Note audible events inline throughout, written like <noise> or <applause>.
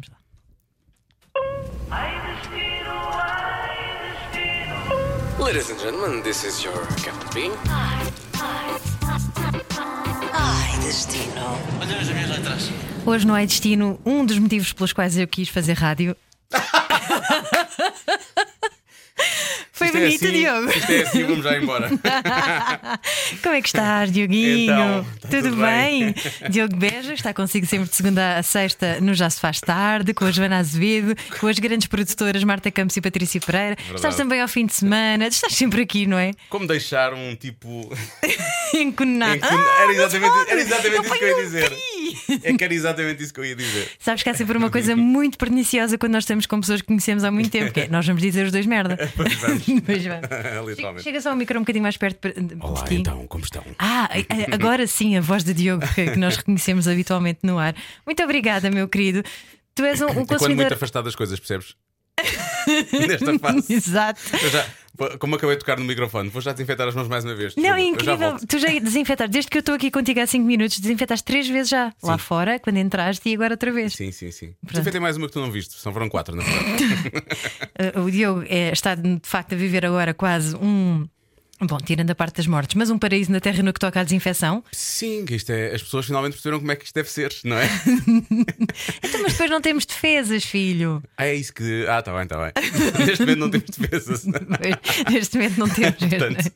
Vamos lá. Ladies and gentlemen, this is your captain speaking. Ai, destino. Olha as minhas letras. Hoje não é destino, um dos motivos pelos quais eu quis fazer rádio. <laughs> É bonito, assim, Diogo. Isto é assim, vamos já embora. <laughs> Como é que estás, Dioguinho? Então, tá tudo, tudo bem? bem? <laughs> Diogo Beja está consigo sempre de segunda a sexta no Já Se Faz Tarde, com a Joana Azevedo, com as grandes produtoras Marta Campos e Patrícia Pereira. Estás também ao fim de semana, estás sempre aqui, não é? Como deixar um tipo. <laughs> Enconado. que- era exatamente, era exatamente isso que eu ia um dizer. pi. <laughs> É que era exatamente isso que eu ia dizer. Sabes que há sempre uma coisa muito perniciosa quando nós estamos com pessoas que conhecemos há muito tempo, que é nós vamos dizer os dois merda. <laughs> Pois vamos. <laughs> Pois vamos. Chega só o micro um bocadinho mais perto de Olá, ti. então, como estão? Ah, agora sim, a voz de Diogo que nós reconhecemos habitualmente no ar. Muito obrigada, meu querido. Tu és um, um É quando muito consumidor. afastado das coisas, percebes? Nesta fase. Exato. Eu já, como acabei de tocar no microfone, vou já desinfetar as mãos mais uma vez. Não, é já incrível. volto. Tu já desinfetaste, desde que eu estou aqui contigo há 5 minutos, desinfetaste três vezes já. Lá fora, quando entraste e agora outra vez. Sim, sim, sim. Desinfetei mais uma que tu não viste, são foram quatro, na verdade. <laughs> O Diogo é, está de facto a viver agora quase um. Bom, tirando a parte das mortes, mas um paraíso na Terra no que toca à desinfecção. Sim, que isto é. As pessoas finalmente perceberam como é que isto deve ser, não é? <laughs> Então, mas depois não temos defesas, filho. Ah, é isso que. Ah, está bem, está bem. <laughs> Neste momento não temos defesas. Neste momento não temos. Portanto,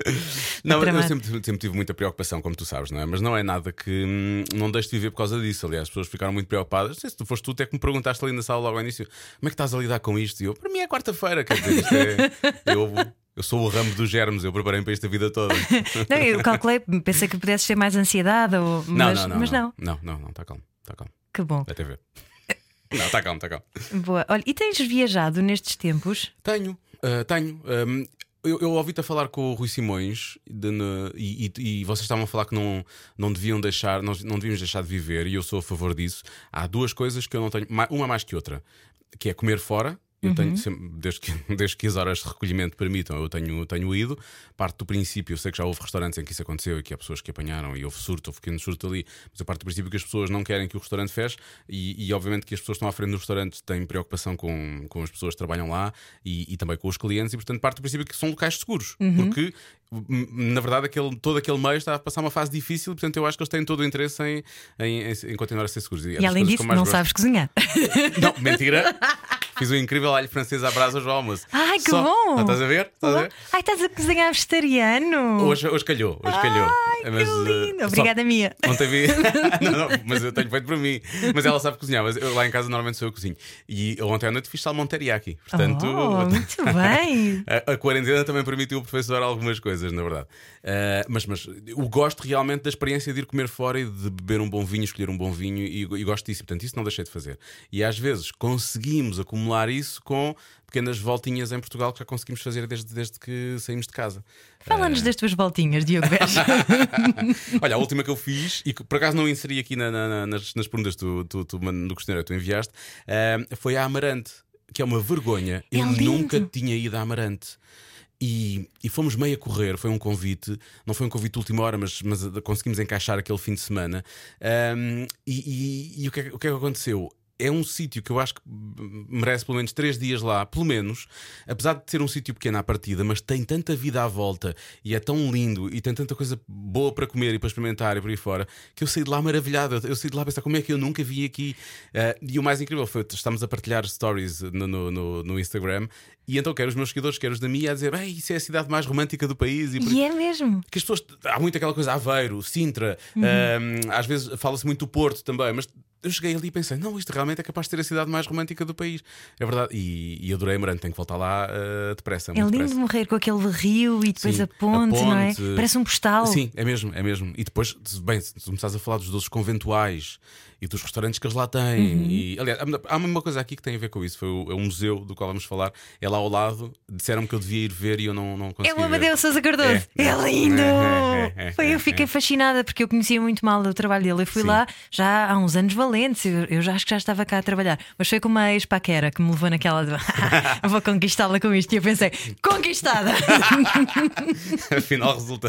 não, eu tramado. sempre, sempre tive muita preocupação, como tu sabes, não é? Mas não é nada que hum, não deixe de viver por causa disso. Aliás, as pessoas ficaram muito preocupadas. Não sei se tu foste tu até que me perguntaste ali na sala logo ao início como é que estás a lidar com isto? E eu, para mim é quarta-feira, quer dizer, isto é. Eu, eu sou o ramo dos germes, eu preparei para isto a vida toda. <laughs> Não, eu calculei, pensei que pudesse ter mais ansiedade, ou, Não, mas, não, não. mas não. Não, não, não, está calmo, está calmo. Que bom. Até ver. <laughs> Não, está calmo, está calmo. Boa. Olha, e tens viajado nestes tempos? Tenho, ah, tenho. Ahm, eu, eu ouvi-te a falar com o Rui Simões de- ne- e, e- e vocês estavam a falar que não, não deviam deixar, não, não devíamos deixar de viver, e eu sou a favor disso. Há duas coisas que eu não tenho, ma- uma mais que outra, que é comer fora. Eu tenho sempre, desde que, <laughs> desde que as horas de recolhimento permitam, eu tenho, tenho ido. Parte do princípio, eu sei que já houve restaurantes em que isso aconteceu e que há pessoas que apanharam e houve surto, houve pequeno surto ali, mas eu parto do princípio que as pessoas não querem que o restaurante feche e, e obviamente que as pessoas que estão à frente do restaurante têm preocupação com, com as pessoas que trabalham lá e, e também com os clientes e, portanto, parte do princípio que são locais seguros, porque m- na verdade aquele, todo aquele meio está a passar uma fase difícil, portanto, eu acho que eles têm todo o interesse em, em, em- continuar a ser seguros. é E além que disso, não gosto. sabes cozinhar. <laughs> Não, mentira. <laughs> Fiz um incrível alho francês à brasa ao almoço. Ai, que Só- bom! Ah, estás a ver? Estás a ver? Ai, estás a cozinhar vegetariano. Hoje, hoje calhou, hoje calhou. Ai, que Mas, eh, lindo. só- Obrigada, Mia. <laughs> Ontem vi. não, não, mas eu tenho feito para mim. Mas ela sabe cozinhar, mas eu lá em casa normalmente sou eu que cozinho. E ontem à noite fiz salmão teriyaki. Portanto, Oh, muito bem. a, a quarentena também permitiu aperfeiçoar algumas coisas, na verdade. Ah, mas, mas eu gosto realmente da experiência de ir comer fora e de beber um bom vinho, escolher um bom vinho e, e gosto disso. Portanto, isso não deixei de fazer. E às vezes conseguimos acumular isso com pequenas voltinhas em Portugal que já conseguimos fazer desde, desde que saímos de casa. Fala-nos das tuas voltinhas, Diogo Beja. <laughs> Olha, a última que eu fiz, e que por acaso não inseri aqui na- na- na- nas, nas perguntas do, do, do, do questionário que tu enviaste, ah, foi a Amarante, que é uma vergonha. É eu lindo. nunca tinha ido a Amarante. E, e fomos meio a correr, foi um convite, não foi um convite de última hora, mas, mas conseguimos encaixar aquele fim de semana. Ahm, e e- e o, que é, o que é que aconteceu? É um sítio que eu acho que merece pelo menos três dias lá, pelo menos, apesar de ser um sítio pequeno à partida, mas tem tanta vida à volta e é tão lindo e tem tanta coisa boa para comer e para experimentar e por aí fora, que eu saí de lá maravilhado. Eu saí de lá a pensar como é que eu nunca vi aqui. Ah, e o mais incrível foi estamos a partilhar stories no, no, no- no Instagram e então quero os meus seguidores, quero os da minha, a dizer: Ei, isso é a cidade mais romântica do país. E por E é mesmo. que as pessoas. Há muito aquela coisa, Aveiro, Sintra, hum, às vezes fala-se muito do Porto também, mas eu cheguei ali e pensei: não, isto realmente é capaz de ser a cidade mais romântica do país. É verdade. E, e adorei Amarante, tenho que voltar lá uh, depressa. É lindo depressa. morrer com aquele rio e depois Sim, a, ponte, a não é? ponte. Parece um postal. Sim, é mesmo, é mesmo. E depois, bem, se tu começares a falar dos doces conventuais e dos restaurantes que eles lá têm. Uhum. E, aliás, há uma coisa aqui que tem a ver com isso: foi o, é um museu do qual vamos falar, é lá ao lado. Disseram-me que eu devia ir ver e eu não, não É consegui. o ver. Amadeu Sousa Cardoso. É. É, lindo! É, é, é, Foi, eu é, fiquei é. fascinada porque eu conhecia muito mal o trabalho dele. Eu fui Sim. lá já há uns anos valentes. Valentes. Eu, eu já acho que já estava cá a trabalhar. Mas foi com uma ex-paquera que me levou naquela de eu <laughs> vou conquistá-la com isto. E eu pensei, conquistada! <laughs> Afinal, resulta.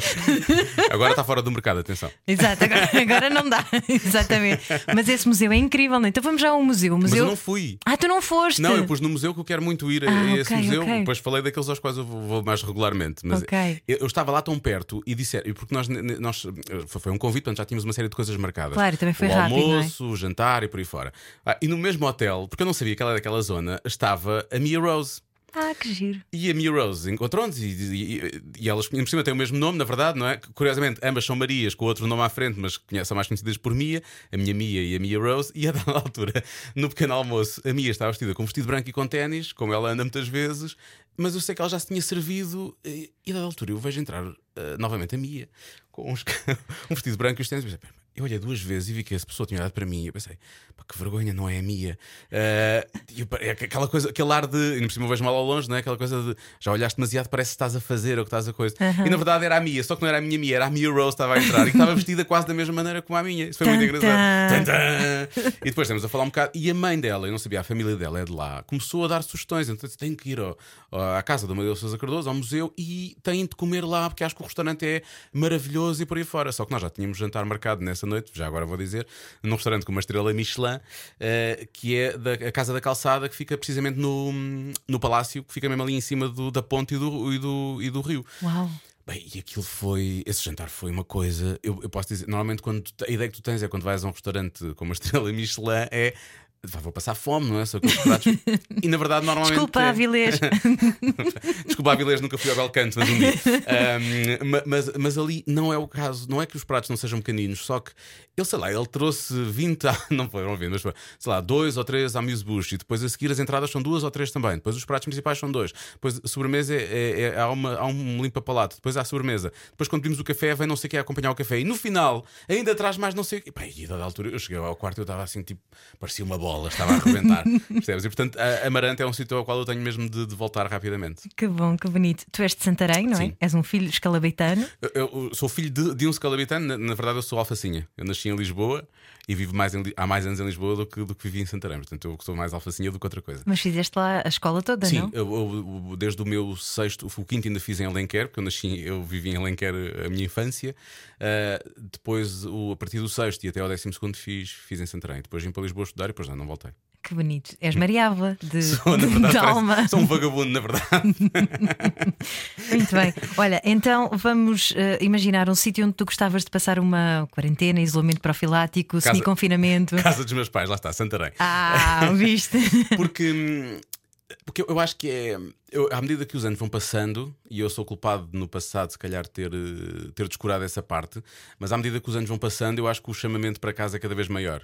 Agora está fora do mercado, atenção. Exato, agora, agora não dá. <laughs> Exatamente. Mas esse museu é incrível, não é? Então vamos já ao museu. O Mas museu... eu não fui. Ah, tu não foste? Não, eu pus no museu que eu quero muito ir a, Ah, esse ok, museu. ok. Depois falei daqueles aos quais eu vou, mais regularmente. Mas Ok. eu, eu estava lá tão perto e disseram, porque nós, nós foi foi um convite, portanto já tínhamos uma série de coisas marcadas. Claro, também foi o rápido, não é? almoço, o jantar e por aí fora. Ah, e no mesmo hotel, porque eu não sabia que ela era daquela zona, estava a Mia Rose. Ah, que giro. E a Mia Rose encontrou-nos e, e, e elas, por cima, têm o mesmo nome, na verdade, não é? Curiosamente, ambas são Marias com outro nome à frente, mas são mais conhecidas por Mia, a minha Mia e a Mia Rose. E a dada <laughs> altura, no pequeno almoço, a Mia estava vestida com um vestido branco e com ténis, como ela anda muitas vezes, mas eu sei que ela já se tinha servido. E e a dada altura eu vejo entrar eh, novamente a Mia com uns- <laughs> um vestido branco e os ténis. E pensei, "Pera, Eu olhei duas vezes e vi que essa pessoa tinha olhado para mim e eu pensei, pá, que vergonha, não é a. Eh, e eu- é aquela coisa, aquele ar de. E por cima eu vejo mal ao longe, não é? Aquela coisa de já olhaste demasiado, parece que estás a fazer ou que estás a coisa. E na verdade era a Mia, só que não era a minha era a Mia Rose que estava a entrar e que estava vestida quase da mesma maneira como a minha. Isso foi muito engraçado. E depois temos a falar um bocado. E a mãe dela, eu não sabia, a família dela é de lá, começou a dar sugestões. Então tem que ir ao- à casa da Maria Sousa Cardoso, ao museu, e têm de comer lá, porque acho que o restaurante é maravilhoso e por aí fora. Só que nós já tínhamos jantar marcado nessa noite, já agora vou dizer, num restaurante com uma estrela Michelin, eh, que é da a Casa da Calçada, que fica precisamente no, no palácio, que fica mesmo ali em cima do- da ponte e do, e do, e do rio. Uau. Bem, e aquilo foi. Esse jantar foi uma coisa. Eu, eu posso dizer, normalmente quando a ideia que tu tens é quando vais a um restaurante com uma <laughs> estrela Michelin é. "Vá, Vou passar fome, não é? Só aqueles pratos. <laughs> E na verdade, normalmente. Desculpa, é- Avilés. <laughs> Desculpa, Avilés, nunca fui ao Belcanto, mas um dia. Ma- mas, mas ali não é o caso. Não é que os pratos não sejam pequeninos, só que ele, sei lá, ele trouxe 20. a- <laughs> Não foram 20, mas foi, sei lá, dois ou três amuse-bouche. E depois a seguir as entradas são duas ou três também. Depois os pratos principais são dois. Depois a sobremesa é, é- é- há, uma, há um limpa-palato. Depois há a sobremesa. Depois quando pedimos o café, vem não sei o que acompanhar o café. E no final, ainda traz mais não sei o que. E a dada altura, eu cheguei ao quarto e eu estava assim, tipo, parecia uma bola, estava a arrebentar. <laughs> Percebes? E portanto, a Amarante é um sítio ao qual eu tenho mesmo de, de voltar rapidamente. Que bom, que bonito. Tu és de Santarém, não é? Sim. És um filho escalabeitano. Eu, eu sou filho de, de um scalabitano, na, na verdade eu sou alfacinha. Eu nasci em Lisboa e vivo mais em há mais anos em Lisboa do que, do que vivi em Santarém. Portanto, eu sou mais alfacinha do que outra coisa. Mas fizeste lá a escola toda, Sim, não? eu, eu- eu- desde o meu sexto, o quinto ainda fiz em Alenquer, porque eu nasci, eu vivi em Alenquer a minha infância. Ah, depois, o- a partir do sexto e até ao décimo segundo, fiz, fiz em Santarém. Depois vim para Lisboa estudar e depois já não voltei. Que bonito. És Mariava de, Sou, de verdade, parece- alma. sou um vagabundo, na verdade. <laughs> Muito bem. Olha, então vamos eh, imaginar um sítio onde tu gostavas de passar uma quarentena, isolamento profilático, Casa- semi-confinamento. Casa dos meus pais, lá está, Santarém. Ah, viste? Porque, hum, porque eu, eu acho que é. eu- à medida que os anos vão passando, e eu sou culpado de, no passado, se calhar, ter, eh, ter descurado essa parte, mas à medida que os anos vão passando, eu acho que o chamamento para casa é cada vez maior.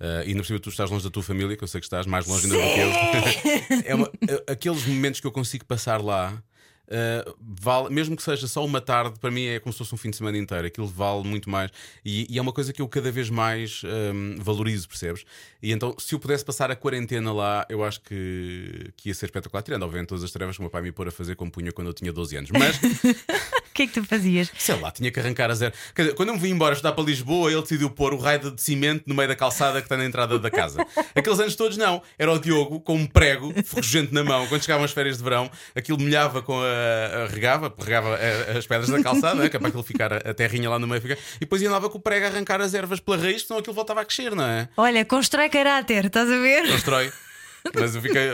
Eh, e ainda por cima tu estás longe da tua família, que eu sei que estás mais longe ainda do que eu. <laughs> é uma- aqueles momentos que eu consigo passar lá. Eh, vale, mesmo que seja só uma tarde, para mim é como se fosse um fim de semana inteiro. Aquilo vale muito mais. E, e é uma coisa que eu cada vez mais hum, valorizo, percebes? E então, se eu pudesse passar a quarentena lá, eu acho que, que ia ser espetacular. Tirando, obviamente, todas as tarefas que o meu pai me pôr a fazer como punha quando eu tinha 12 anos. Mas, <laughs> O que é que tu fazias? sei lá, tinha que arrancar a zero. Quer dizer, quando eu me vim embora estudar para Lisboa, ele decidiu pôr o raio de cimento no meio da calçada que está na entrada da casa. <laughs> Aqueles anos todos, não. Era o Diogo com um prego ferrugente na mão. Quando chegavam as férias de verão, aquilo molhava com a. a regava, regava a- as pedras da calçada, que é para aquilo ficar a, terrinha lá no meio. Ficar, e depois andava com o prego a arrancar as ervas pela raiz, senão aquilo voltava a crescer, não é? Olha, constrói caráter, estás a ver? Constrói. Mas eu fiquei.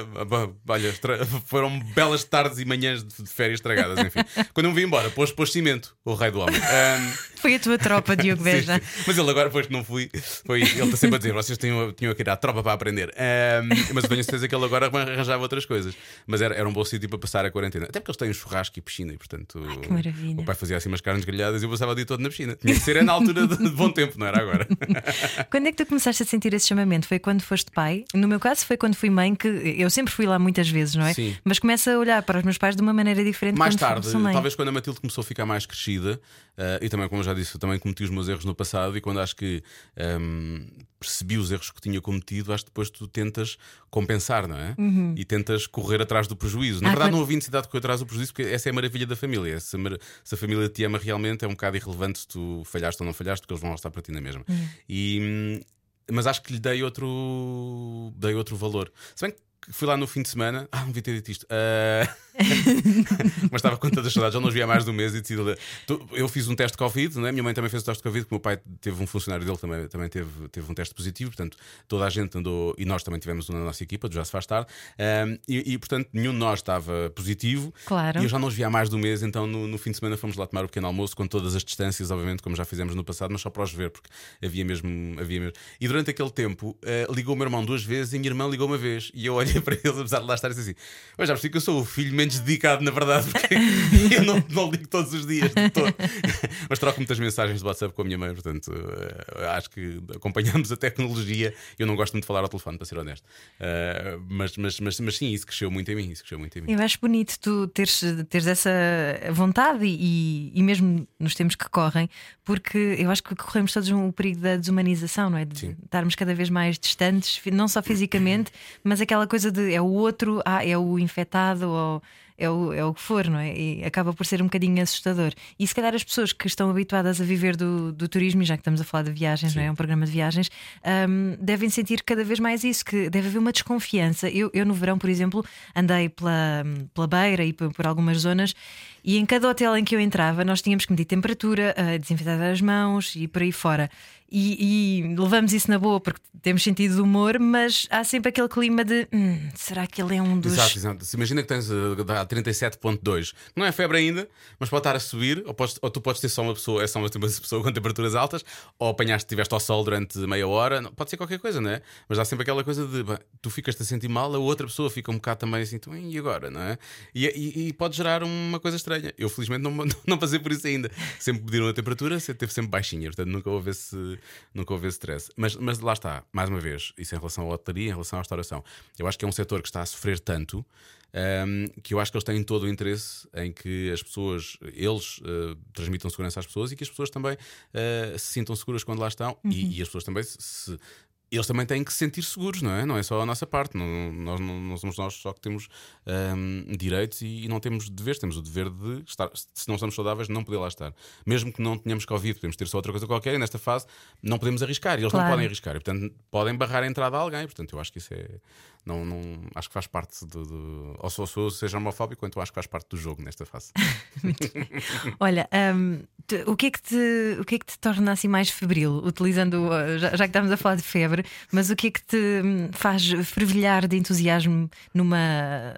Olha, estra- foram belas tardes e manhãs de férias estragadas, enfim. Quando eu me vim embora, pôs, pôs cimento, o rei do homem. Ahm, Foi a tua tropa, Diogo Beja. Mas ele agora, depois que não fui, foi, ele está sempre a dizer: vocês tinham, tinham que ir à tropa para aprender. Ahm, mas eu tenho certeza que ele agora arranjava outras coisas. Mas era, era um bom sítio para passar a quarentena. Até porque eles têm um churrasco e piscina, e portanto. que maravilha. O pai fazia assim umas carnes grelhadas e eu passava o dia todo na piscina. Tinha que ser é na altura de, de bom tempo, não era agora. <laughs> Quando é que tu começaste a sentir esse chamamento? Foi quando foste pai? No meu caso, foi quando fui mãe, que eu sempre fui lá muitas vezes, não é? Sim. Mas começo a olhar para os meus pais de uma maneira diferente Mais tarde, talvez quando a Matilde começou a ficar mais crescida, eh, e também, como eu já disse, eu também cometi os meus erros no passado, e quando acho que ehm, percebi os erros que tinha cometido, acho que depois tu tentas compensar, não é? E tentas correr atrás do prejuízo. Na Ah, verdade, quando- não havia necessidade de correr atrás do prejuízo, porque essa é a maravilha da família. Se a, mar- se a família te ama realmente, é um bocado irrelevante se tu falhaste ou não falhaste, porque eles vão estar para ti na mesma. E. mas acho que lhe dei outro, dei outro valor. Se bem que fui lá no fim de semana, <laughs> ah, não devia ter dito isto. Ah, <laughs> mas estava com tantas saudades, já não os via há mais de um mês e decidi. Eu fiz um teste de Covid, né? minha mãe também fez o teste de Covid, que o meu pai teve um funcionário dele também, também teve, teve um teste positivo, portanto, toda a gente andou, e nós também tivemos um na nossa equipa, do Já Se Faz Tarde, Ahm, e, e, portanto nenhum de nós estava positivo. Claro. E eu já não os via há mais de um mês, então no, no fim de semana fomos lá tomar o pequeno almoço com todas as distâncias, obviamente, como já fizemos no passado, mas só para os ver, porque havia mesmo. Havia mesmo. E durante aquele tempo eh, ligou o meu irmão duas vezes e a minha irmã ligou uma vez. E eu olhei <laughs> para eles, apesar de lá estar assim: Eu já percebi que eu sou o filho menos dedicado, na verdade, <laughs> porque eu não, não ligo todos os dias, de todo. <laughs> mas troco muitas mensagens de WhatsApp com a minha mãe, portanto, eh, acho que acompanhamos a tecnologia. Eu não gosto muito de falar ao telefone, para ser honesto. Eh, mas, mas, mas, mas sim, isso cresceu muito em mim. Isso cresceu muito em mim. Eu acho bonito tu teres, teres essa vontade e, e mesmo nos tempos que correm, porque eu acho que corremos todos o perigo da desumanização, não é? De Sim. estarmos cada vez mais distantes, não só fisicamente, mas aquela coisa de é o outro, ah, é o infectado ou. É o, é o que for, não é? E acaba por ser um bocadinho assustador. E se calhar as pessoas que estão habituadas a viver do, do turismo, e já que estamos a falar de viagens, não é? É um programa de viagens, hum, devem sentir cada vez mais isso, que deve haver uma desconfiança. Eu, eu no verão, por exemplo, andei pela, pela beira e por, por algumas zonas, e em cada hotel em que eu entrava, nós tínhamos que medir temperatura, eh, desinfetar as mãos e por aí fora. E, e levamos isso na boa porque temos sentido de humor, mas há sempre aquele clima de "Hum, será que ele é um dos. Exato, exato. Se imagina que tens uh, dá 37.2, não é febre ainda, mas pode estar a subir, ou, podes- ou tu podes ter só uma pessoa, é só uma <laughs> pessoa com temperaturas altas, ou apanhaste, estiveste ao sol durante meia hora, não- pode ser qualquer coisa, não é? Mas há sempre aquela coisa de bah, tu ficas-te a sentir mal, a outra pessoa fica um bocado também assim, então, e agora, não é? E, e- e pode gerar uma coisa estranha. Eu felizmente não, <laughs> não passei por isso ainda. Sempre pediram a temperatura, sempre- teve sempre baixinha, portanto nunca houve esse, nunca houve esse stress. Mas, mas lá está, mais uma vez, isso em relação à hotelaria, em relação à restauração. Eu acho que é um setor que está a sofrer tanto. Um, que eu acho que eles têm todo o interesse em que as pessoas, eles uh, transmitam segurança às pessoas e que as pessoas também uh, se sintam seguras quando lá estão e, e as pessoas também se, se- eles também têm que se sentir seguros, não é? Não é só a nossa parte, não, nós não, não somos nós só que temos um, direitos e, não temos deveres, temos o dever de estar, se não estamos saudáveis, não poder lá estar. Mesmo que não tenhamos Covid, podemos ter só outra coisa qualquer e nesta fase não podemos arriscar e eles Claro. não podem arriscar e portanto podem barrar a entrada a alguém. Portanto, eu acho que isso é. Não, não, acho que faz parte do. do ou sou, sou, seja homofóbico, então acho que faz parte do jogo nesta fase. <laughs> Olha, te- o, que é que te, o que é que te torna assim mais febril? Utilizando, uh, já, já que estamos a falar de febre, mas o que é que te hum, faz fervilhar de entusiasmo numa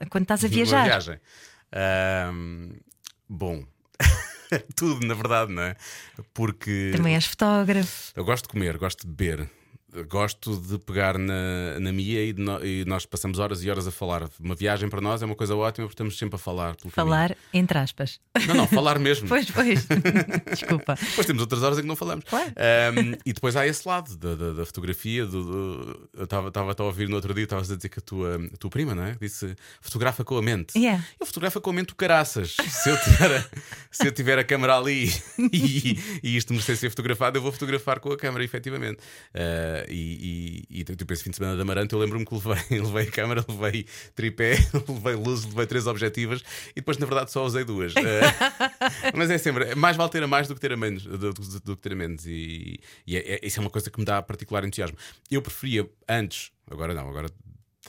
quando estás a Numa viajar? viagem. Ahm, bom. <laughs> Tudo, na verdade, não é? Porque Também és fotógrafo. eu gosto de comer, gosto de beber. Gosto de pegar na, na Mia e, no- e nós passamos horas e horas a falar. Uma viagem para nós é uma coisa ótima porque estamos sempre a falar. pelo caminho. Falar entre aspas. Não, não, falar mesmo. <laughs> Pois, pois. <laughs> Desculpa. Depois temos outras horas em que não falamos. Claro. Um, e depois há esse lado da, da- da fotografia. do- do- eu estava a ouvir no outro dia, estavas a dizer que a tua, a tua prima, não é? Disse fotografa com a mente. Yeah. Eu fotografo com a mente o caraças. Se eu tiver a, <laughs> se eu tiver a câmera ali e, e isto merecer ser fotografado, eu vou fotografar com a câmera, efetivamente. Uh, e, e, tipo, esse fim de semana da Amarante, eu lembro-me que levei, <laughs> levei a câmera, levei tripé, <laughs> levei luzes, levei três objetivas e depois, na verdade, só usei duas. Uh, <laughs> mas é sempre, mais vale ter a mais do que ter a menos. Do, do- do que ter a menos. E, e é, é- isso é uma coisa que me dá particular entusiasmo. Eu preferia antes, agora não, agora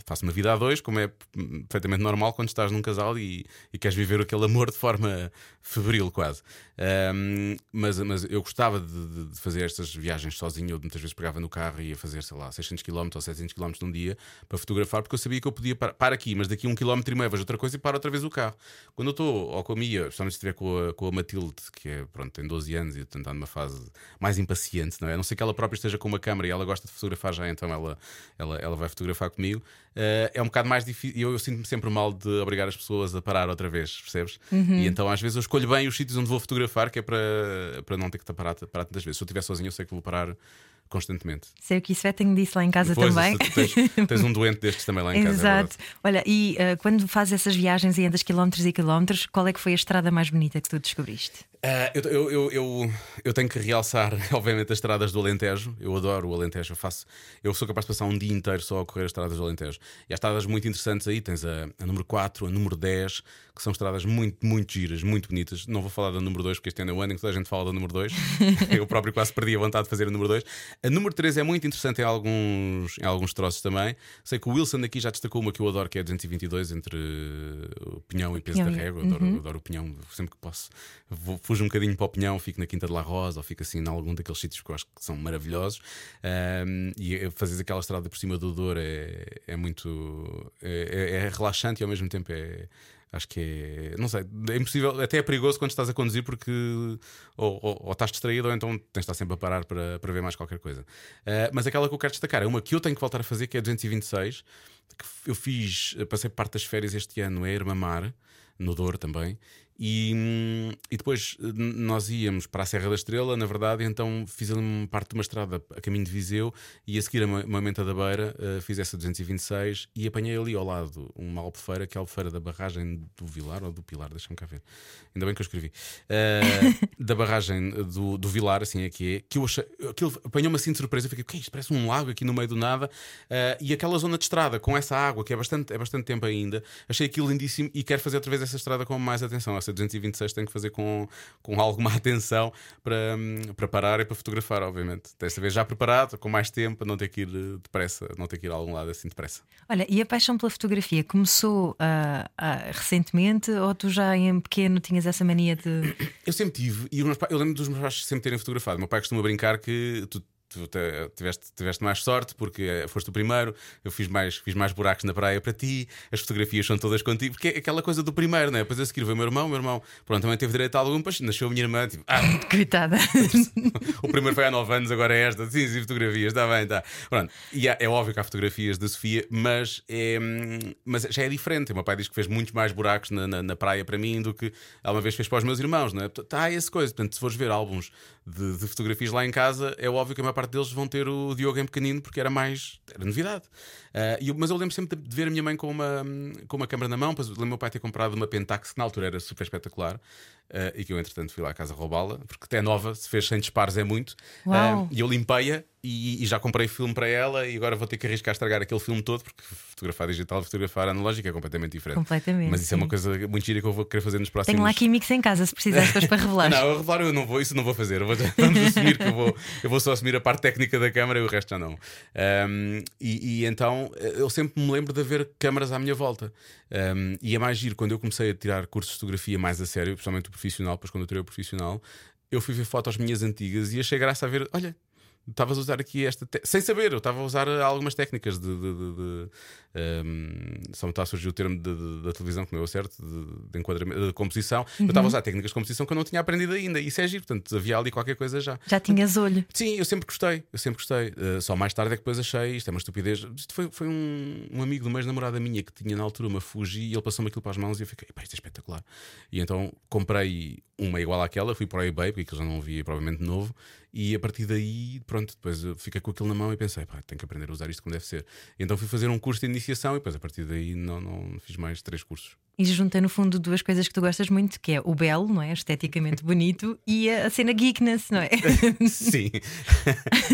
faço uma vida a dois, como é perfeitamente normal quando estás num casal e, e queres viver aquele amor de forma febril, quase. Ahm, mas, mas eu gostava de, de- fazer estas viagens sozinho. Eu muitas vezes pegava no carro e ia fazer, sei lá, 600 km ou 700 km num dia para fotografar, porque eu sabia que eu podia parar, para aqui, mas daqui a um quilómetro e meio vejo outra coisa e paro outra vez o carro. Quando eu estou, ou com a Mia, especialmente se estiver com a, com a Matilde, que é, pronto, tem 12 anos e está numa fase mais impaciente, não é? A não sei que ela própria esteja com uma câmera e ela gosta de fotografar já, então ela, ela, ela vai fotografar comigo. Eh, é um bocado mais difícil. Eu, eu sinto-me sempre mal de obrigar as pessoas a parar outra vez, percebes? E então às vezes eu escolho bem os sítios onde vou fotografar, que é para, para não ter que parar, parar tantas vezes. Se eu estiver sozinho, eu sei que vou parar constantemente. Sei o que isso é, tenho disso lá em casa Pois, também. tens, <laughs> tens um doente destes também lá em casa. é Exato. Olha, e uh, quando fazes essas viagens e andas quilómetros e quilómetros, qual é que foi a estrada mais bonita que tu descobriste? Ah, eu, eu, eu, eu, eu tenho que realçar, <laughs> obviamente, as estradas do Alentejo. Eu adoro o Alentejo. Eu, faço, eu sou capaz de passar um dia inteiro só a correr as estradas do Alentejo. E há estradas muito interessantes aí. Tens a, a número 4, a número 10, que são estradas muito, muito giras, muito bonitas. Não vou falar da número 2, porque este ano é o ano em que toda a gente fala da número 2. <laughs> eu próprio quase perdi a vontade de fazer a número 2. A número 3 é muito interessante em alguns, em alguns troços também. Sei que o Wilson aqui já destacou uma que eu adoro, que é a 222 entre uh, o pinhão e peso Pinhão da régua. Adoro, adoro o pinhão. Sempre que posso, vou, fujo um bocadinho para o pinhão, fico na Quinta de La Rosa ou fico assim em algum daqueles sítios que eu acho que são maravilhosos. Um, e fazer aquela estrada por cima do Douro é, é muito. É, é- é relaxante e ao mesmo tempo é. Acho que é. Não sei, é impossível, até é perigoso quando estás a conduzir porque ou, ou- ou estás distraído ou então tens de estar sempre a parar para, para ver mais qualquer coisa. Ah, mas aquela que eu quero destacar é uma que eu tenho que voltar a fazer, que é a 226, que eu fiz, passei parte das férias este ano a Irmamar, no Douro também. E, e depois nós íamos para a Serra da Estrela, na verdade, então fiz parte de uma estrada a caminho de Viseu e a seguir a Ma- Moimenta da Beira eh, fiz essa 226 e apanhei ali ao lado uma albufeira, que é a albufeira da barragem do Vilar ou do Pilar, deixa-me cá ver. Ainda bem que eu escrevi. Eh, <laughs> da barragem do, do Vilar, assim é que é, que eu achei, aquilo apanhou-me assim de surpresa. Eu fiquei, o que é isto? Parece um lago aqui no meio do nada. Eh, e aquela zona de estrada com essa água, que é bastante, é bastante tempo ainda, achei aquilo lindíssimo e quero fazer outra vez essa estrada com mais atenção. Essa 226 tenho que fazer com, com alguma <laughs> atenção para, hum, para parar e para fotografar, obviamente. Desta vez já preparado, com mais tempo, para não ter que ir eh, depressa, não ter que ir a algum lado assim depressa. Olha, e a paixão pela fotografia começou ah, ah, recentemente ou tu já em pequeno tinhas essa mania de. <coughs> Eu sempre tive, e eu lembro dos meus pais sempre terem fotografado. O meu pai costuma brincar que tu. Tu te- tiveste, tiveste mais sorte porque eh, foste o primeiro, eu fiz mais, fiz mais buracos na praia para ti, as fotografias são todas contigo, porque é aquela coisa do primeiro, né? Depois a seguir veio o meu irmão, o meu irmão, pronto, também teve direito a algum, depois nasceu a minha irmã, tipo, ah, <laughs> Coitada. o primeiro foi há 9 anos, agora é esta. Sim, sim, fotografias, está bem, está. Pronto. E há- é óbvio que há fotografias da Sofia, mas, é, mas já é diferente. O meu pai diz que fez muitos mais buracos na, na, na praia para mim do que alguma vez fez para os meus irmãos, não é? Está essa coisa. Portanto, se fores ver álbuns de, de fotografias lá em casa, é óbvio que a maior parte deles vão ter o Diogo em pequenino, porque era mais. era novidade. Eu- mas eu lembro sempre de, ver a minha mãe com uma, com uma câmera na mão. Depois lembro meu pai ter comprado uma Pentax que na altura era super espetacular. ah, e que eu, entretanto, fui lá à casa roubá-la, porque até nova, se fez sem disparos é muito. Ah, e eu limpei-a e, e já comprei filme para ela e agora vou ter que arriscar a estragar aquele filme todo, porque fotografar digital e fotografar analógico é completamente diferente. Completamente, Mas isso é uma sim. coisa muito gira que eu vou querer fazer nos próximos Tenho lá químicos em casa se precisares depois para revelar. <laughs> não, eu revelar eu não vou, isso não vou fazer. Eu vou, <laughs> vamos assumir que eu vou, eu vou só assumir a parte técnica da câmara e o resto já não. Um, e, e então eu sempre me lembro de haver câmaras à minha volta. Um, e é mais giro quando eu comecei a tirar cursos de fotografia mais a sério, principalmente o profissional, depois quando eu tirei o profissional, eu fui ver fotos minhas antigas e achei graça a ver, olha. Estavas a usar aqui esta. te- Sem saber, eu estava a usar algumas técnicas de. de, de- de, um, só me está a surgir o termo da televisão, que não é o certo, de, enquadramento, de composição. Eu estava a usar técnicas de composição que eu não tinha aprendido ainda. Isso é giro, portanto havia ali qualquer coisa já. Já tinhas olho. Sim, eu sempre gostei, eu sempre gostei. Uh, só mais tarde é que depois achei isto é uma estupidez. Isto foi, foi um, um amigo de uma ex-namorada minha que tinha na altura uma Fuji e ele passou-me aquilo para as mãos e eu fiquei, pá, isto é espetacular. E então comprei uma igual àquela, fui para o eBay, porque aquilo já não havia provavelmente novo, e a partir daí, pronto, depois fiquei com aquilo na mão e pensei, pá, tenho que aprender a usar isto como deve ser. Então fui fazer um curso de iniciação e depois a partir daí não, não fiz mais três cursos. E junta no fundo duas coisas que tu gostas muito, que é o belo, não é? Esteticamente bonito, e a, cena geekness, não é? <laughs> Sim.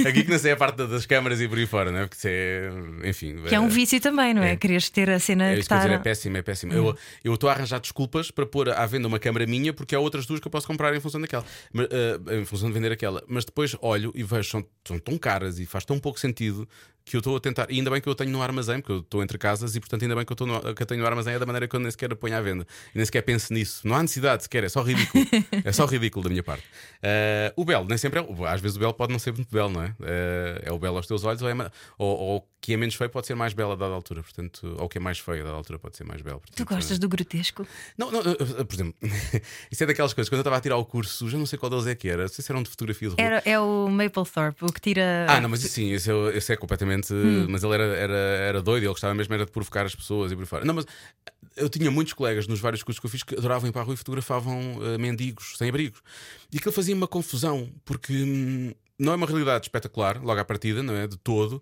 a geekness é a parte das câmaras e por aí fora, não é? Porque isso é, enfim. Que é um vício também, não é? É. Queres ter a cena É que isso que eu está. dizer, é péssimo, é péssimo. Eu Eu estou a arranjar desculpas para pôr à venda uma câmara minha, porque há outras duas que eu posso comprar em função daquela, ah, em função de vender aquela. Mas depois olho e vejo, são, são tão caras e faz tão pouco sentido que eu estou a tentar. E ainda bem que eu tenho no armazém, porque eu estou entre casas e portanto ainda bem que eu, no, que eu tenho no armazém é da maneira que eu nem sequer ponho à venda. E nem sequer penso nisso. Não há necessidade sequer, é só ridículo. <laughs> é só ridículo da minha parte. Ah, o belo, nem sempre é. Às vezes o belo pode não ser muito belo, não é? Ah, é o belo aos teus olhos, ou, é, ou, ou que é menos feio pode ser mais belo a dada altura. Portanto, ou que é mais feio a dada altura pode ser mais belo. Tu Portanto, gostas do grotesco? não, não, por exemplo, <laughs> isso é daquelas coisas. Quando eu estava a tirar o curso, já não sei qual deles é que era. Não sei se era um de fotografia de rua. Era, é o Maplethorpe, o que tira. Ah, não, mas isso sim, é, esse é completamente. Mas ele era, era, era doido, ele gostava mesmo era de provocar as pessoas e por fora. Não, mas eu tinha muitos colegas nos vários cursos que eu fiz que adoravam ir para a rua e fotografavam eh, mendigos, sem abrigos. E aquilo fazia uma confusão, porque hum, não é uma realidade espetacular, logo à partida, não é? De todo.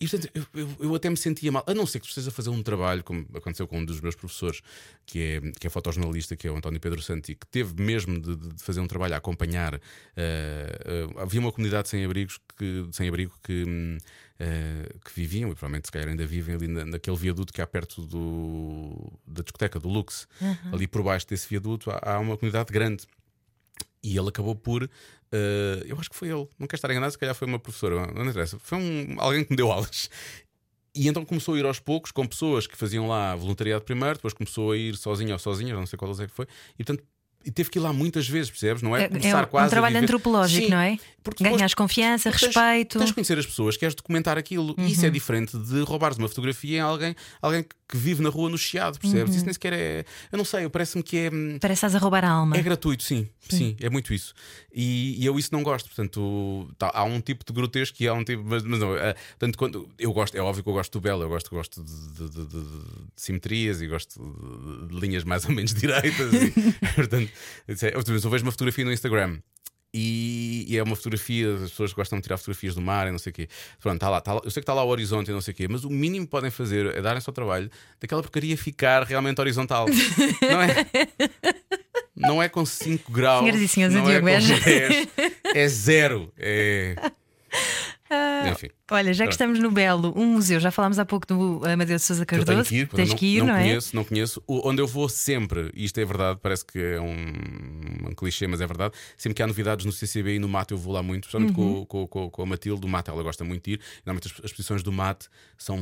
E portanto, eu, eu, eu até me sentia mal, a não ser que tu estejas a fazer um trabalho, como aconteceu com um dos meus professores, que é, que é fotojornalista, que é o António Pedro Santi, que teve mesmo de, de fazer um trabalho a acompanhar. eh, eh, havia uma comunidade sem abrigos que, sem abrigo que, eh, que viviam, e provavelmente se calhar ainda vivem ali na- naquele viaduto que há perto do, da discoteca do Lux. Ali por baixo desse viaduto há, há uma comunidade grande. E ele acabou por. eh, eu acho que foi ele, não quero estar enganado, se calhar foi uma professora, não interessa. Foi um, alguém que me deu aulas. E então começou a ir aos poucos com pessoas que faziam lá voluntariado primeiro, depois começou a ir sozinho ou sozinha, não sei qual é que foi, e portanto. E teve que ir lá muitas vezes, percebes? Não é, É, é começar um, quase um trabalho antropológico, Sim, não é? porque depois- Ganhas confiança, Tens- respeito. Tens de conhecer as pessoas, queres documentar aquilo. E isso é diferente de roubares uma fotografia em alguém, alguém que- vive na rua no chiado, percebes? Isso nem sequer é. Eu não sei, parece-me que é. hum, Parece que estás a roubar a alma. É gratuito, sim, sim, é muito isso. E, e eu isso não gosto. Portanto, tá- há um tipo de grotesco e há um tipo. Mas, mas não, é, portanto, quando eu gosto, é óbvio que eu gosto do belo, eu gosto, gosto de, de- de- de- simetrias e gosto de, linhas mais ou menos <laughs> direitas. E, portanto, é- eu, eu vejo uma fotografia no Instagram. E, e é uma fotografia, as pessoas gostam de tirar fotografias do mar e não sei o quê. Pronto, está lá, tá lá- eu sei que está lá o horizonte e não sei o quê, mas o mínimo que podem fazer é darem-se ao trabalho daquela porcaria ficar realmente horizontal. <laughs> não é? Não é com 5 graus. Senhoras e senhores, não é com Beja. 10, é zero. É... Enfim. Olha, já que Pronto. estamos no Belo, um museu, já falámos há pouco do Amadeu de Sousa que eu Cardoso. tenho que ir, Tens não, que ir, não, não, é? conheço, não conheço. O- Onde eu vou sempre, e isto é verdade, parece que é um, um clichê, mas é verdade. Sempre que há novidades no CCB e no Mate, eu vou lá muito, especialmente Uhum. com, com, com, com a Matilde do Mate, ela gosta muito de ir. Normalmente as, as exposições do Mate são,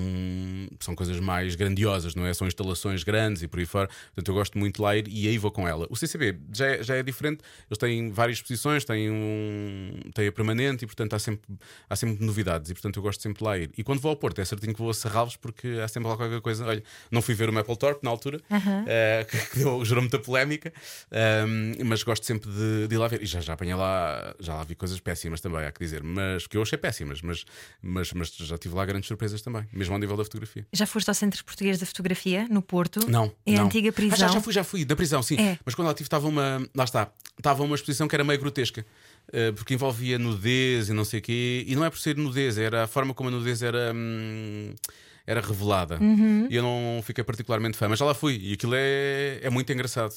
são coisas mais grandiosas, não é? São instalações grandes e por aí fora. Portanto, eu gosto muito de lá ir e aí vou com ela. O CCB já é, já é diferente, eles têm várias exposições, têm, um, têm a permanente e, portanto, há sempre, há sempre novidades e, portanto, eu gosto sempre de lá ir. E quando vou ao Porto, é certinho que vou a Serralves porque há sempre lá qualquer coisa. Olha, não fui ver o Mapplethorpe na altura, eh, <laughs> que deu, gerou muita polémica, ehm, mas gosto sempre de, de ir lá ver. E já, já apanhei lá, já lá vi coisas péssimas também, há que dizer, mas que eu achei péssimas, mas, mas, mas já tive lá grandes surpresas também, mesmo ao nível da fotografia. Já foste ao Centro Português da Fotografia, no Porto? Não. É a antiga Ah, prisão. já, já fui, já fui, da prisão, sim. É. Mas quando lá estive, estava uma. Lá está. Estava uma exposição que era meio grotesca. Eh, Porque envolvia nudez e não sei o quê. E não é por ser nudez, era a forma como a nudez era. hum, era revelada. Uhum. E eu não fiquei particularmente fã, mas já lá fui. E aquilo é, é muito engraçado.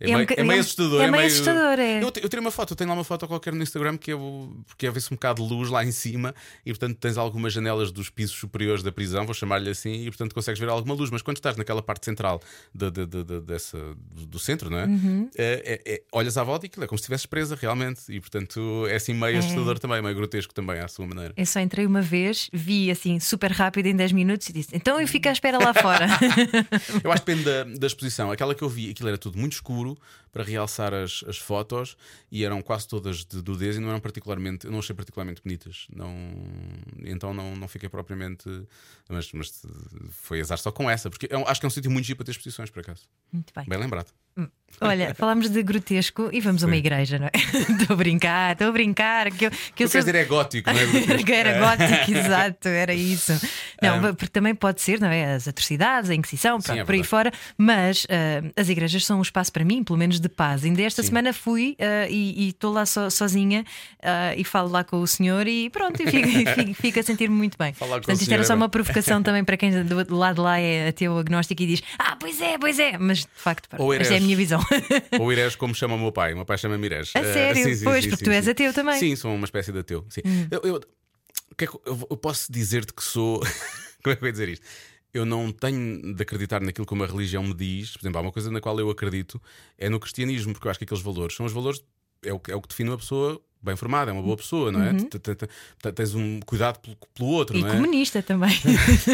É, É um meio, boca- é meio é- assustador. é meio assustador, é. Eu, eu tirei uma foto, eu tenho lá uma foto qualquer no Instagram que eu, porque é vê-se um bocado de luz lá em cima e portanto tens algumas janelas dos pisos superiores da prisão, vou chamar-lhe assim, e portanto consegues ver alguma luz. Mas quando estás naquela parte central de- de- de- de- dessa, do, centro, não é? Uhum. É- é- é- olhas à volta e aquilo é como se estivesses presa realmente. E portanto é assim meio assustador também, meio grotesco também à sua maneira. Eu só entrei uma vez, vi assim super rápido em 10 minutos e disse: então eu fico à espera lá fora. <laughs> Eu acho que depende da, da exposição. Aquela que eu vi, aquilo era tudo muito escuro Kulu para realçar as, as fotos e eram quase todas de nudez e não eram particularmente, eu não achei particularmente bonitas. Não, então não, não fiquei propriamente. Mas, mas foi azar só com essa, porque é um- acho que é um sítio muito giro para ter exposições, por acaso. Muito bem. Bem lembrado. Olha, <laughs> falámos de grotesco e vamos a uma Sim. igreja, não é? <laughs> Estou a brincar, estou a brincar. Que eu, que eu Tu queres sou- dizer é gótico, não é? grotesco? <laughs> era gótico, exato, era isso. Não, Ah. porque também pode ser, não é? As atrocidades, a Inquisição, pronto, é por aí fora, mas ah, as igrejas são um espaço para mim, pelo menos de paz. Ainda esta Sim. semana fui ah, e estou lá so- sozinha ah, e falo lá com o senhor e pronto, e fico, fico- fico a sentir-me muito bem. Falar Portanto, isto era só uma provocação também para quem do do lado lá é ateu agnóstico e diz: Ah, pois é, pois é, mas de facto, pronto, esta é a minha visão. Ou Irés, como chama o meu pai. O meu pai chama-me Irés. A Eh, sério? sim, sim, Pois, porque tu és ateu também. Hum. Sim, sou uma espécie de ateu. Sim. Eu, eu- que é eu, eu posso dizer-te que sou. <laughs> como é que eu ia dizer isto? Eu não tenho de acreditar naquilo que uma religião me diz. Por exemplo, há uma coisa na qual eu acredito é no cristianismo, porque eu acho que aqueles valores são os valores. É o, que- é o que define uma pessoa bem formada, é uma boa pessoa, não é? T- t- t- Tens um cuidado pelo, pelo outro, Uhum. E não é? comunista também.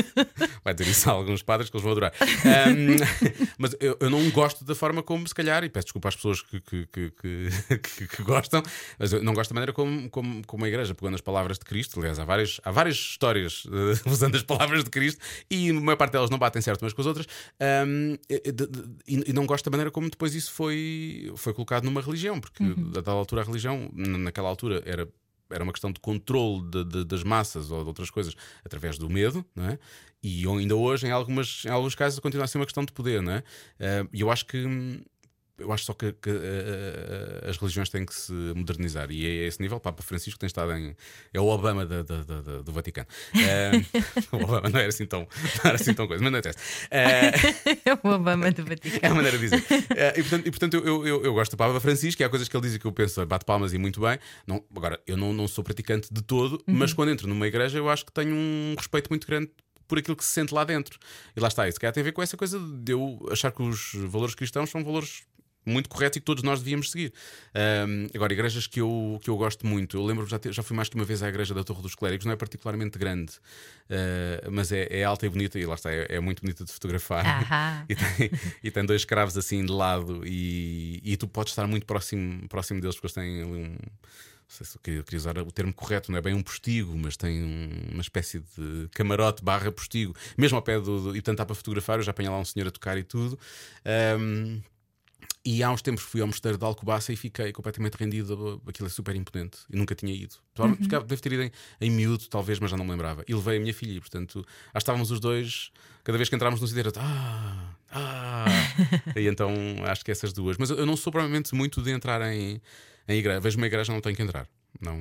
<laughs> Vai ter isso a alguns padres que eles vão adorar. <laughs> Mas eu, eu não gosto da forma como, se calhar, e peço desculpa às pessoas que, que, que, que- <laughs> que- que gostam, mas eu não gosto da maneira como, como, como a igreja pegou nas palavras de Cristo. Aliás, há várias, há várias histórias eh, usando as palavras de Cristo e a maior parte delas não batem certo umas com as outras. E, de- de- e- e não gosto da maneira como depois isso foi, foi colocado numa religião, porque a tal altura a religião, n- naquela altura, era era uma questão de controle de- de- das massas ou de outras coisas através do medo, não é? E ainda hoje, em, algumas, em alguns casos, continua a ser uma questão de poder, é? Eh, E eu acho que. Eu acho só que, que, eh, eh, as religiões têm que se modernizar e é a esse nível. O Papa Francisco tem estado em. É o Obama da- da- da- do Vaticano. Eh, <laughs> o Obama não era assim tão, não era assim tão coisa, mas não interessa. Eh, <laughs> É o Obama do é a Vaticano. maneira de dizer. Eh, e portanto, e, portanto, eu, eu, eu gosto do Papa Francisco, e há coisas que ele diz e que eu penso, bate palmas e muito bem. Não, agora, eu não, não sou praticante de todo, mas quando entro numa igreja, eu acho que tenho um respeito muito grande por aquilo que se sente lá dentro. E lá está, isso que tem a ver com essa coisa de eu achar que os valores cristãos são valores muito correto e que todos nós devíamos seguir. Um, agora, igrejas que eu, que eu gosto muito, eu lembro já, já fui mais que uma vez à igreja da Torre dos Clérigos, não é particularmente grande, uh, mas é, é, alta e bonita, e lá está, é, é muito bonita de fotografar. <laughs> E, tem, e tem dois cravos assim de lado, e, e tu podes estar muito próximo, próximo deles, porque eles têm ali um. Não sei se eu queria, queria usar o termo correto, não é bem um postigo, mas tem um- uma espécie de camarote barra postigo, mesmo ao pé do. do- e portanto dá para fotografar. Eu já apanhei lá um senhor a tocar e tudo. Um, e há uns tempos fui ao mosteiro de Alcobaça e fiquei completamente rendido. Aquilo é super imponente e nunca tinha ido. Ficava- Devo ter ido em, em miúdo, talvez, mas já não me lembrava. E levei a minha filha e, portanto, que estávamos os dois, cada vez que entrámos no era ah, ah. <laughs> e então acho que essas duas. Mas eu eu não sou provavelmente muito de entrar em, em igreja. Vejo uma igreja, não tenho que entrar. Não.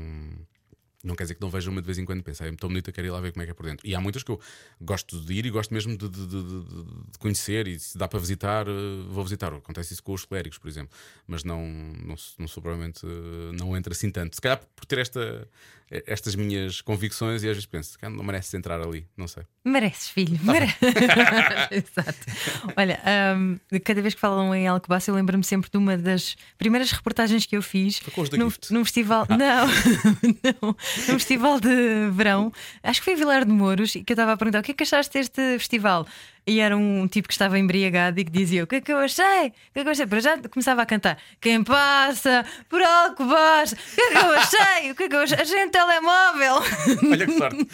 Não quer dizer que não veja uma de vez em quando e pense, "Ai, é bonita, quero ir lá ver como é que é por dentro. E há muitas que eu gosto de ir e gosto mesmo de, de- de- de- conhecer. E se dá para visitar, eh, vou visitar. Acontece isso com os clérigos, por exemplo. Mas não, não, não sou provavelmente, eh, não entra assim tanto. Se calhar por ter esta, estas minhas convicções e às vezes penso, "Se calhar não mereces entrar ali, não sei. Mereces, filho. Mere... <laughs> Exato. Olha, hum, cada vez que falam em Alcobaça, eu lembro-me sempre de uma das primeiras reportagens que eu fiz Foi com os da num, num festival. <laughs> Não, <laughs> não, num <laughs> festival de verão. Acho que foi em Vilar de Mouros e que eu estava a perguntar o que é que achaste deste festival? E era um tipo que estava embriagado e que dizia: O que é que eu achei? O que é que eu achei? Para já começava a cantar: Quem passa por Alcobaça? O que é que eu achei? O que é que eu achei? Achei um telemóvel. <laughs> Olha que sorte.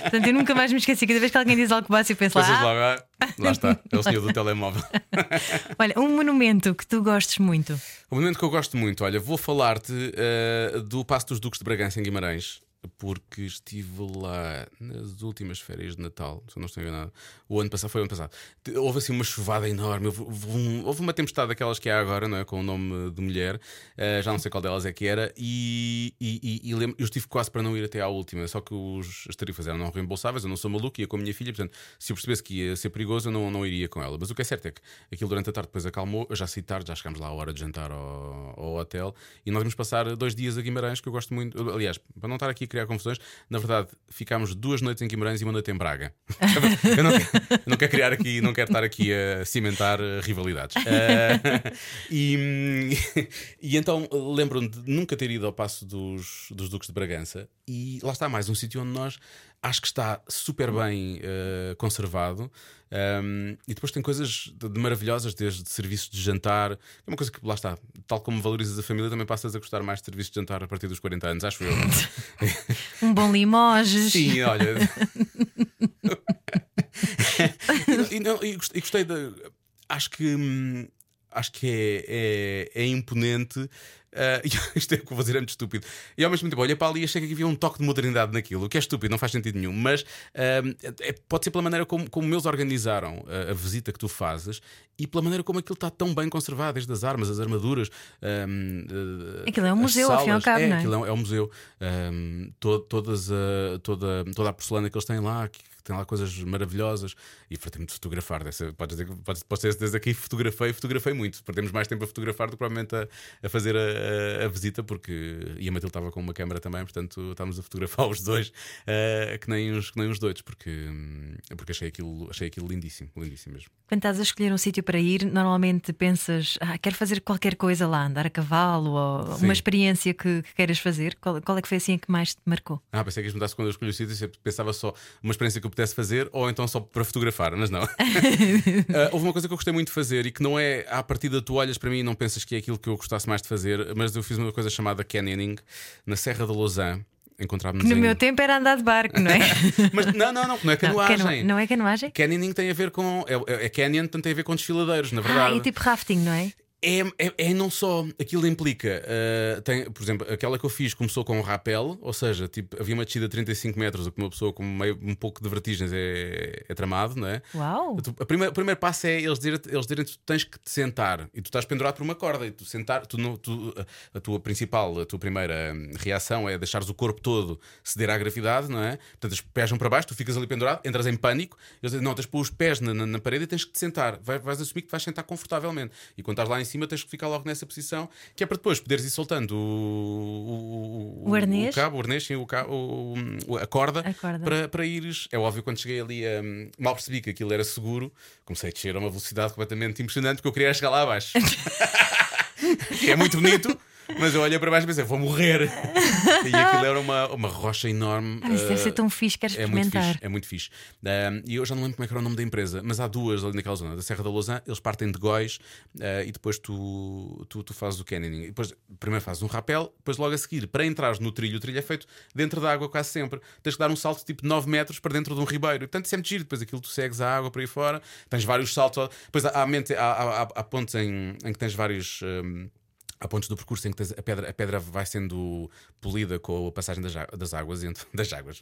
Portanto, eu nunca mais me esqueci. Cada vez que alguém diz Alcobaça, eu penso Pensas lá. logo, "Ah, ah, lá está, é o senhor do telemóvel. <laughs> Olha, um monumento que tu gostes muito. O momento que eu gosto muito, olha, vou falar-te eh, do Passo dos Duques de Bragança em Guimarães, porque estive lá nas últimas férias de Natal, se eu não estou enganado. O ano passado foi o ano passado. Houve assim uma chuvada enorme, houve, um- uma tempestade daquelas que há agora, não é? Com o nome de mulher, eh, já não sei qual delas é que era, e, e, e- e eu estive quase para não ir até à última, só que os, as tarifas eram não reembolsáveis, eu não sou maluco, ia com a minha filha, portanto, se eu percebesse que ia ser perigoso, eu não, não iria com ela. Mas o que é certo é que aquilo durante a tarde depois acalmou, eu já saí tarde, já chegámos lá à hora de jantar ao, ao hotel, e nós vimos passar dois dias a Guimarães, que eu gosto muito. Aliás, para não estar aqui a criar confusões, na verdade, ficámos duas noites em Guimarães e uma noite em Braga. <laughs> eu, não, eu não quero criar aqui, não quero estar aqui a cimentar eh, rivalidades. Eh, <laughs> e, e então lembro-me de nunca ter ido ao passo dos, dos Duques de Bragança, e lá está mais um sítio onde nós acho que está super bem eh, conservado. Um, e depois tem coisas de, de maravilhosas, desde serviços de jantar. É uma coisa que lá está, tal como valorizas a família, também passas a gostar mais de serviços de jantar a partir dos 40 anos, acho eu. <laughs> Um bom limoges. Sim, olha. <laughs> e, não- e gostei da. Acho que. hum, Acho que é, é, é imponente. ah, <laughs> e isto é o que eu vou dizer, é muito estúpido. E ao mesmo tempo, olha para ali e achei que havia um toque de modernidade naquilo, o que é estúpido, não faz sentido nenhum. Mas hum, é- pode ser pela maneira como, como eles organizaram a, a visita que tu fazes e pela maneira como aquilo está tão bem conservado, desde as armas, as armaduras. hum, eh, Aquilo é um museu, ao fim e ao salas. cabo, é, não é? aquilo é um- é um museu. Um, to- todas a, toda, toda a porcelana que eles têm lá, que tem lá coisas maravilhosas. E fartei-me de fotografar. Dessa, podes dizer, podes, podes dizer desde aqui fotografei, fotografei muito. Perdemos mais tempo a fotografar do que provavelmente a, a fazer a, a- a visita, porque. E a Matilde estava com uma câmera também, portanto estávamos a fotografar <laughs> os dois, eh, que, nem uns, que nem uns doidos, porque, porque achei, aquilo, achei aquilo lindíssimo, lindíssimo mesmo. Quando estás a escolher um sítio para ir, normalmente pensas, ah, quero fazer qualquer coisa lá, andar a cavalo ou Sim. uma experiência que, que queiras fazer. Qual, qual é que foi assim que mais te marcou? Ah, pensei que ias mudar quando eu escolhi o sítio, pensava só uma experiência que eu pudesse fazer ou então só para fotografar, mas não. <laughs> Ah, houve uma coisa que eu gostei muito de fazer e que não é à partida tu olhas para mim e não pensas que é aquilo que eu gostasse mais de fazer, mas eu fiz uma coisa chamada canyoning na Serra da Lausanne. Encontrávamos no em- meu tempo era andar de barco, não é? <laughs> Mas não, não, não, não é Não, canoagem. cano- não é canoagem? Canyoning tem a ver com. É, é, é canyon, portanto tem a ver com desfiladeiros, na Ah, verdade. é tipo rafting, não é? É, é, é não só. Aquilo implica. uh, tem, por exemplo, aquela que eu fiz começou com um rapel, ou seja, tipo, havia uma descida de 35 metros, o que uma pessoa com meio, um pouco de vertigens é, é tramado, não é? Uau! Tu- a primeira- o primeiro passo é eles dizerem eles dizerem tu tens que te sentar e tu estás pendurado por uma corda e tu sentar, tu, não- tu- a, tua principal, a tua primeira hum, reação é deixares o corpo todo ceder à gravidade, não é? Portanto, os pés vão para baixo, tu ficas ali pendurado, entras em pânico, eles dizem, não, tens de pôr os pés na, na- na parede e tens que te sentar. Vai- vais assumir que te vais sentar confortavelmente. E quando estás lá em cima, cima, tens que ficar logo nessa posição, que é para depois poderes ir soltando o, O arnês. o cabo, o arnês, sim, o cabo, o- o- a corda, A corda. Para, para ires. É óbvio, quando cheguei ali, hum, mal percebi que aquilo era seguro, comecei a descer a uma velocidade completamente impressionante, porque eu queria chegar lá abaixo. <laughs> <laughs> que é muito bonito. Mas eu olhei para baixo e pensei, vou morrer. e aquilo era uma, uma rocha enorme. Ah, isso deve ah, ser tão fixe, quero é muito experimentar. fixe, é muito fixe. Um, e eu já não lembro como é que era o nome da empresa, mas há duas ali naquela zona, da Serra da Lousã, eles partem de Góis uh, e depois tu, tu, tu fazes o canyoning. E depois, primeiro fazes um rapel, depois logo a seguir, para entrares no trilho, o trilho é feito dentro da água quase sempre. Tens que dar um salto tipo de 9 metros para dentro de um ribeiro. E, portanto, isso é muito giro. Depois aquilo tu segues a água para aí fora, tens vários saltos. Depois há, há, há- há pontos em, em que tens vários. um, Há pontos do percurso em que a, pedra, a pedra vai sendo polida com a passagem das, das águas. e então- <laughs> Das águas.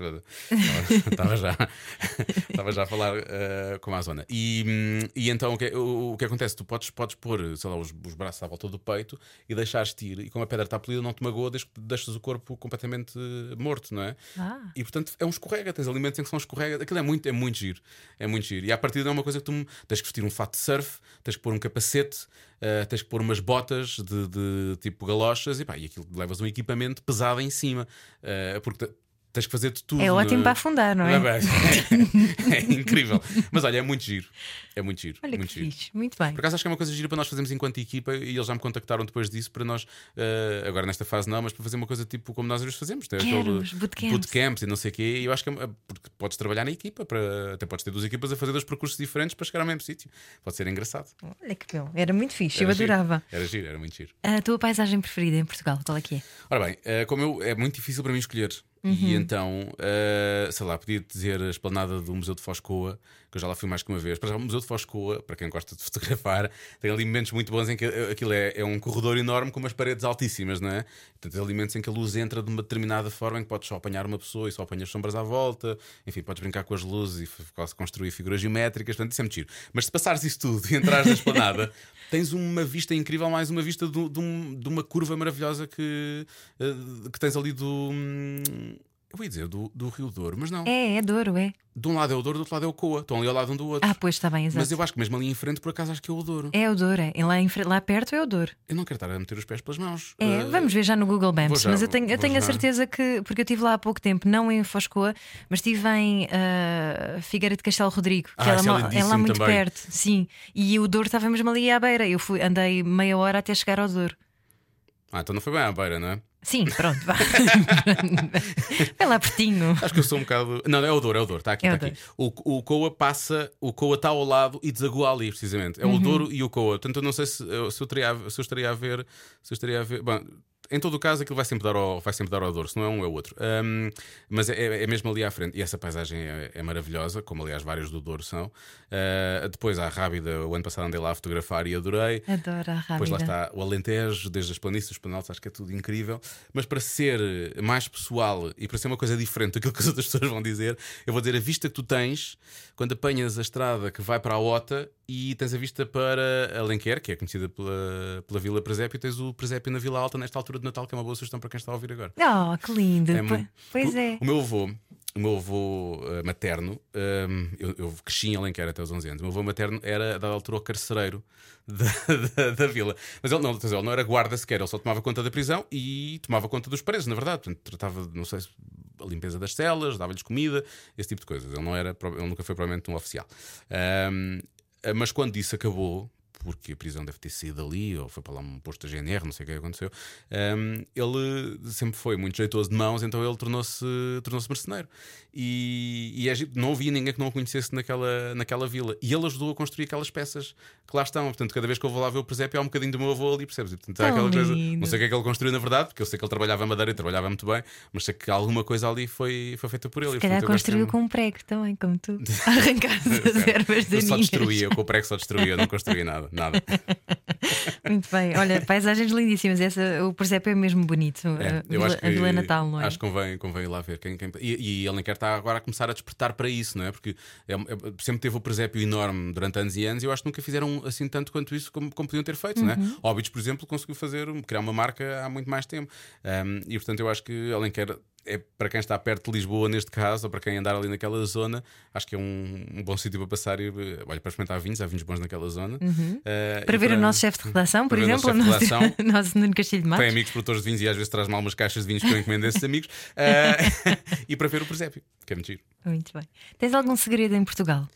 Estava já, <laughs> estava já a falar eh, com a zona. E, e então o que, o, o que acontece? Tu podes, podes pôr sei lá, os, os braços à volta do peito e deixares-te ir. E como a pedra está polida, não te magoa, desde que deixas o corpo completamente eh, morto, não é? Ah. E portanto é um escorrega, tens alimentos em que são escorrega. Aquilo é muito, é muito giro. É muito giro. E a partir é uma coisa que tu tens que vestir um fato de surf, tens que pôr um capacete, eh, tens que pôr umas botas de, de tipo galochas e pá, e aquilo levas um equipamento pesado em cima. eh, porque tens que fazer de tudo. É ótimo para afundar, não é? <laughs> é incrível. Mas olha, é muito giro. É muito giro. Olha muito que giro. fixe, muito bem. Por acaso acho que é uma coisa gira para nós fazermos enquanto equipa e eles já me contactaram depois disso para nós, eh, agora nesta fase não, mas para fazer uma coisa tipo como nós hoje fazemos. Tem Quero, aquele os bootcamps. bootcamps e não sei o quê. E eu acho que é, porque podes trabalhar na equipa, para, até podes ter duas equipas a fazer dois percursos diferentes para chegar ao mesmo sítio. Pode ser engraçado. Olha que bom, era muito fixe, Era eu giro. adorava. Era giro, era muito giro. A tua paisagem preferida em Portugal, qual é que é? Ora bem, eh, como eu, é muito difícil para mim escolher. Uhum. E então, eh, sei lá, podia dizer a esplanada do Museu de Foscoa, que eu já lá fui mais que uma vez. Para já, o Museu de Foscoa, para quem gosta de fotografar, tem ali momentos muito bons em que aquilo é, é um corredor enorme com umas paredes altíssimas, não é? Portanto, tem alimentos em que a luz entra de uma determinada forma em que podes só apanhar uma pessoa e só apanhas sombras à volta, enfim, podes brincar com as luzes e quase construir figuras geométricas, portanto, isso é muito giro. Mas se passares isso tudo <laughs> e entrares na esplanada, <laughs> tens uma vista incrível, mais uma vista do- de, um- de uma curva maravilhosa que, eh, que tens ali do. Eu ia dizer do, do Rio Douro, mas não. É, é Douro, é. De um lado é o Douro, do outro lado é o Coa. Estão ali ao lado um do outro. Ah, pois está bem, exato. mas eu acho que mesmo ali em frente, por acaso, acho que é o Douro. É o Douro, é. E Lá, em fre- lá perto é o Douro. Eu não quero estar a meter os pés pelas mãos. É, Eh, vamos ver já no Google Maps. já, mas eu tenho, eu vou tenho a já. certeza que. Porque eu estive lá há pouco tempo, não em Foscoa, mas estive em ah, Figueira de Castelo Rodrigo, que Ah, é, isso é lá, é lá lindíssimo muito também. perto. Sim. E o Douro estava mesmo ali à beira. Eu fui, andei meia hora até chegar ao Douro. Ah, então não foi bem à beira, não é? Sim, pronto, vá. <laughs> é lá pertinho. Acho que eu sou um bocado. Não, é o Douro, é o Douro, está aqui, É o está aqui. O, o Coa passa, o Coa está ao lado e desagoa ali, precisamente. É o Douro e o Coa. Portanto, eu não sei se, eu- se, eu, teria, se eu estaria a ver. Se eu estaria a ver. Bom, em todo o caso, aquilo vai sempre dar ao, vai sempre dar ao Douro, se não é um, é o outro. Ahm, mas é, é mesmo ali à frente. E essa paisagem é, é maravilhosa, como aliás vários do Douro são. Ah, depois há a Rábida, o ano passado andei lá a fotografar e adorei. Adoro a Depois lá rábida. está o Alentejo, desde as planícies, os planaltos, acho que é tudo incrível. Mas para ser mais pessoal e para ser uma coisa diferente daquilo <laughs> que as outras pessoas vão dizer, eu vou dizer a vista que tu tens quando apanhas a estrada que vai para a Ota e tens a vista para Alenquer, que é conhecida pela, pela Vila Presépio, e tens o Presépio na Vila Alta nesta altura de Natal, que é uma boa sugestão para quem está a ouvir agora. Oh, que lindo. É Pois o, é. O meu avô, o meu avô eh, materno, ehm, eu, eu cresci em Alenquer até os 11 anos. O meu avô materno era, a dada altura, o carcereiro <laughs> da, da, da vila. Mas ele não, ele não era guarda sequer, ele só tomava conta da prisão e tomava conta dos presos, na verdade. Portanto, tratava, não sei se. A limpeza das celas, dava-lhes comida, esse tipo de coisas. Ele, não era, ele nunca foi provavelmente um oficial. Ehm, mas quando isso acabou, porque a prisão deve ter saído ali, ou foi para lá um posto da GNR, não sei o que é aconteceu. hum, ele sempre foi muito jeitoso de mãos, então ele tornou-se tornou mercenário. E, e é não havia ninguém que não o conhecesse naquela, naquela vila. E ele ajudou a construir aquelas peças que lá estão. Portanto, cada vez que eu vou lá ver o presépio, há um bocadinho do meu avô ali, percebes? E, portanto, há aquela coisa. Não sei o que é que ele construiu na verdade, porque eu sei que ele trabalhava madeira e trabalhava muito bem, mas sei que alguma coisa ali foi, foi feita por ele. Se calhar portanto, construiu com um prego também, como tu. <laughs> Arrancar as ervas Eu só daninhas. destruía, com o prego só destruía, eu não construía nada. Nada. <laughs> Muito bem. Olha, paisagens lindíssimas. Essa, o presépio é mesmo bonito. É, a, eu Vila, acho que, a Vila Natal, não é? Acho que convém, convém ir lá ver. Quem, quem- e, e Alenquer está agora a começar a despertar para isso, não é? Porque é- é- sempre teve o presépio enorme durante anos e anos e eu acho que nunca fizeram assim tanto quanto isso como, como podiam ter feito, não Uhum. é? Óbidos, por exemplo, conseguiu fazer, criar uma marca há muito mais tempo. Um, e portanto eu acho que Alenquer é para quem está perto de Lisboa, neste caso, ou para quem andar ali naquela zona, acho que é um, um bom sítio para passar e eh, olha, para experimentar vinhos, há vinhos bons naquela zona. Eh, Para e ver o nosso chefe de redação, por para exemplo, o nosso nosso, redação. <laughs> Nuno Castilho de Tem Matos. amigos produtores de vinhos e às vezes traz-me algumas caixas de vinhos que eu encomendo a esses amigos. Eh, <laughs> e para ver o presépio, que é muito giro. Muito bem. Tens algum segredo em Portugal?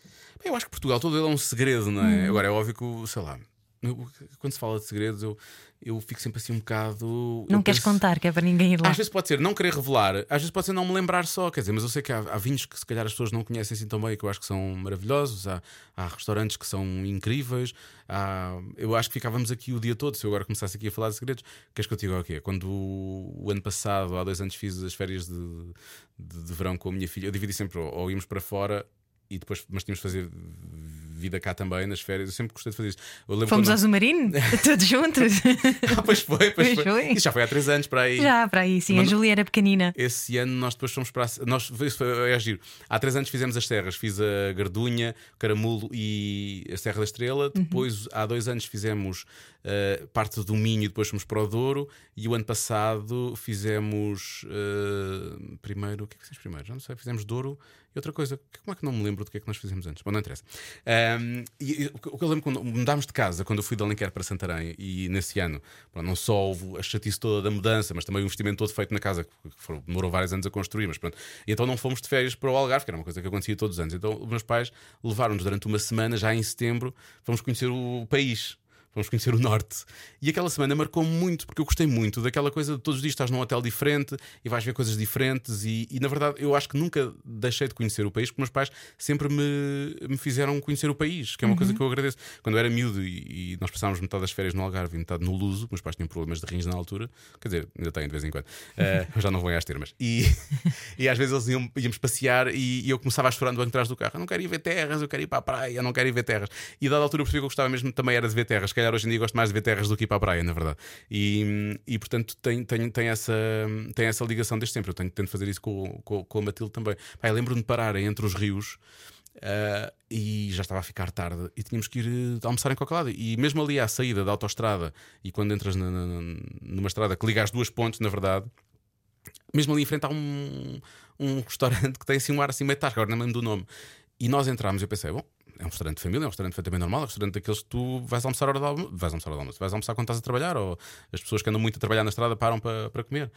Eu acho que Portugal todo ele é um segredo, não é? Agora é óbvio que, o- sei lá, eu- quando se fala de segredos, eu, eu fico sempre assim um bocado. Não queres penso- contar, que é para ninguém ir lá. Às vezes pode ser não querer revelar, às vezes pode ser não me lembrar só, quer dizer, mas eu sei que há, há vinhos que se calhar as pessoas não conhecem assim tão bem, que eu acho que são maravilhosos, há, há restaurantes que são incríveis, há- eu acho que ficávamos aqui o dia todo se eu agora começasse aqui a falar de segredos. Queres que eu te diga o quê? Quando o, o ano passado, há dois anos, fiz as férias de, de, de verão com a minha filha, eu dividi sempre, ou, ou íamos para fora. E depois, mas tínhamos de fazer vida cá também nas férias. Eu sempre gostei de fazer isso. Fomos quando- ao Zumarino? <laughs> Todos juntos? Ah, pois foi, pois Pois foi. Isso já foi há três anos para aí. Já, para aí, sim. Mas A Júlia era pequenina. Esse ano nós depois fomos para. a- Nós, isso foi, é giro. Há três anos fizemos as serras. Fiz a Gardunha, Caramulo e a Serra da Estrela. Depois, há dois anos, fizemos eh, parte do Minho e depois fomos para o Douro. E o ano passado fizemos. eh, primeiro. O que é que fizemos primeiro? Já não sei. Fizemos Douro outra coisa. Como é que não me lembro do que é que nós fizemos antes? Bom, não interessa. Ahm, e, e o que eu lembro quando mudámos de casa, quando eu fui de Alenquer para Santarém, e nesse ano, não só houve a chatice toda da mudança, mas também o investimento todo feito na casa, que foram- demorou vários anos a construir, mas pronto. E então não fomos de férias para o Algarve, que era uma coisa que acontecia todos os anos. Então os meus pais levaram-nos durante uma semana, já em setembro, fomos conhecer o país. Fomos conhecer o norte. E aquela semana marcou-me muito, porque eu gostei muito daquela coisa de todos os dias estás num hotel diferente e vais ver coisas diferentes. E, e, na verdade eu acho que nunca deixei de conhecer o país, porque meus pais sempre me, me fizeram conhecer o país, que é uma coisa que eu agradeço. Quando eu era miúdo e, e nós passávamos metade das férias no Algarve e metade no Luso, meus pais tinham problemas de rins na altura, quer dizer, ainda têm de vez em quando, <laughs> eu já não vou às termas. E, <laughs> e às vezes eles iam, íamos passear e, e eu começava a chorar no banco de trás do carro: eu não quero ir ver terras, eu quero ir para a praia, eu não quero ir ver terras. E a dada altura eu percebi que eu gostava mesmo também era de ver terras. Calhar hoje em dia gosto mais de ver terras do que ir para a praia, na verdade. E, e portanto tem, tem, tem, essa, tem essa ligação desde sempre. Eu tenho, tento fazer isso com, com, com a Matilde também. Eu lembro-me de parar entre os rios. ah, e já estava a ficar tarde e tínhamos que ir eh, almoçar em qualquer lado. E mesmo ali à saída da autoestrada, e quando entras na- na- numa estrada que liga as duas pontes, na verdade, mesmo ali em frente há um, um restaurante que tem assim um ar assim meio tasca, agora não me lembro do nome. E nós entramos e eu pensei, bom, é um restaurante de família, é um restaurante perfeitamente normal, é um restaurante daqueles que tu vais almoçar a hora do almoço, vais almoçar a hora do almoço, vais almoçar quando estás a trabalhar, ou as pessoas que andam muito a trabalhar na estrada param para, para comer.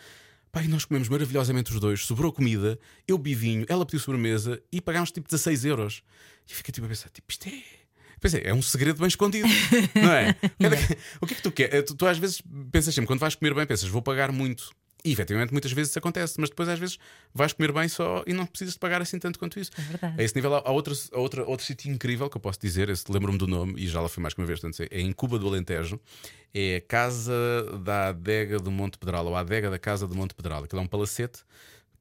E nós comemos maravilhosamente os dois, sobrou comida, eu bebi vinho, ela pediu sobremesa e pagámos tipo 16 euros. E eu fiquei tipo a pensar, tipo, isto é. Pois é, é um segredo bem escondido, não é? <laughs> O que é que tu queres? Tu, tu às vezes pensas sempre, quando vais comer bem, pensas, vou pagar muito. E efetivamente muitas vezes isso acontece, mas depois às vezes vais comer bem só e não precisas de pagar assim tanto quanto isso. É verdade. A esse nível há, há outro, há outra, outro sítio incrível que eu posso dizer, lembro-me do nome e já lá fui mais que uma vez, portanto, é em Cuba do Alentejo, é a Casa da Adega do Monte Pedral, ou a Adega da Casa do Monte Pedral. Aquilo é um palacete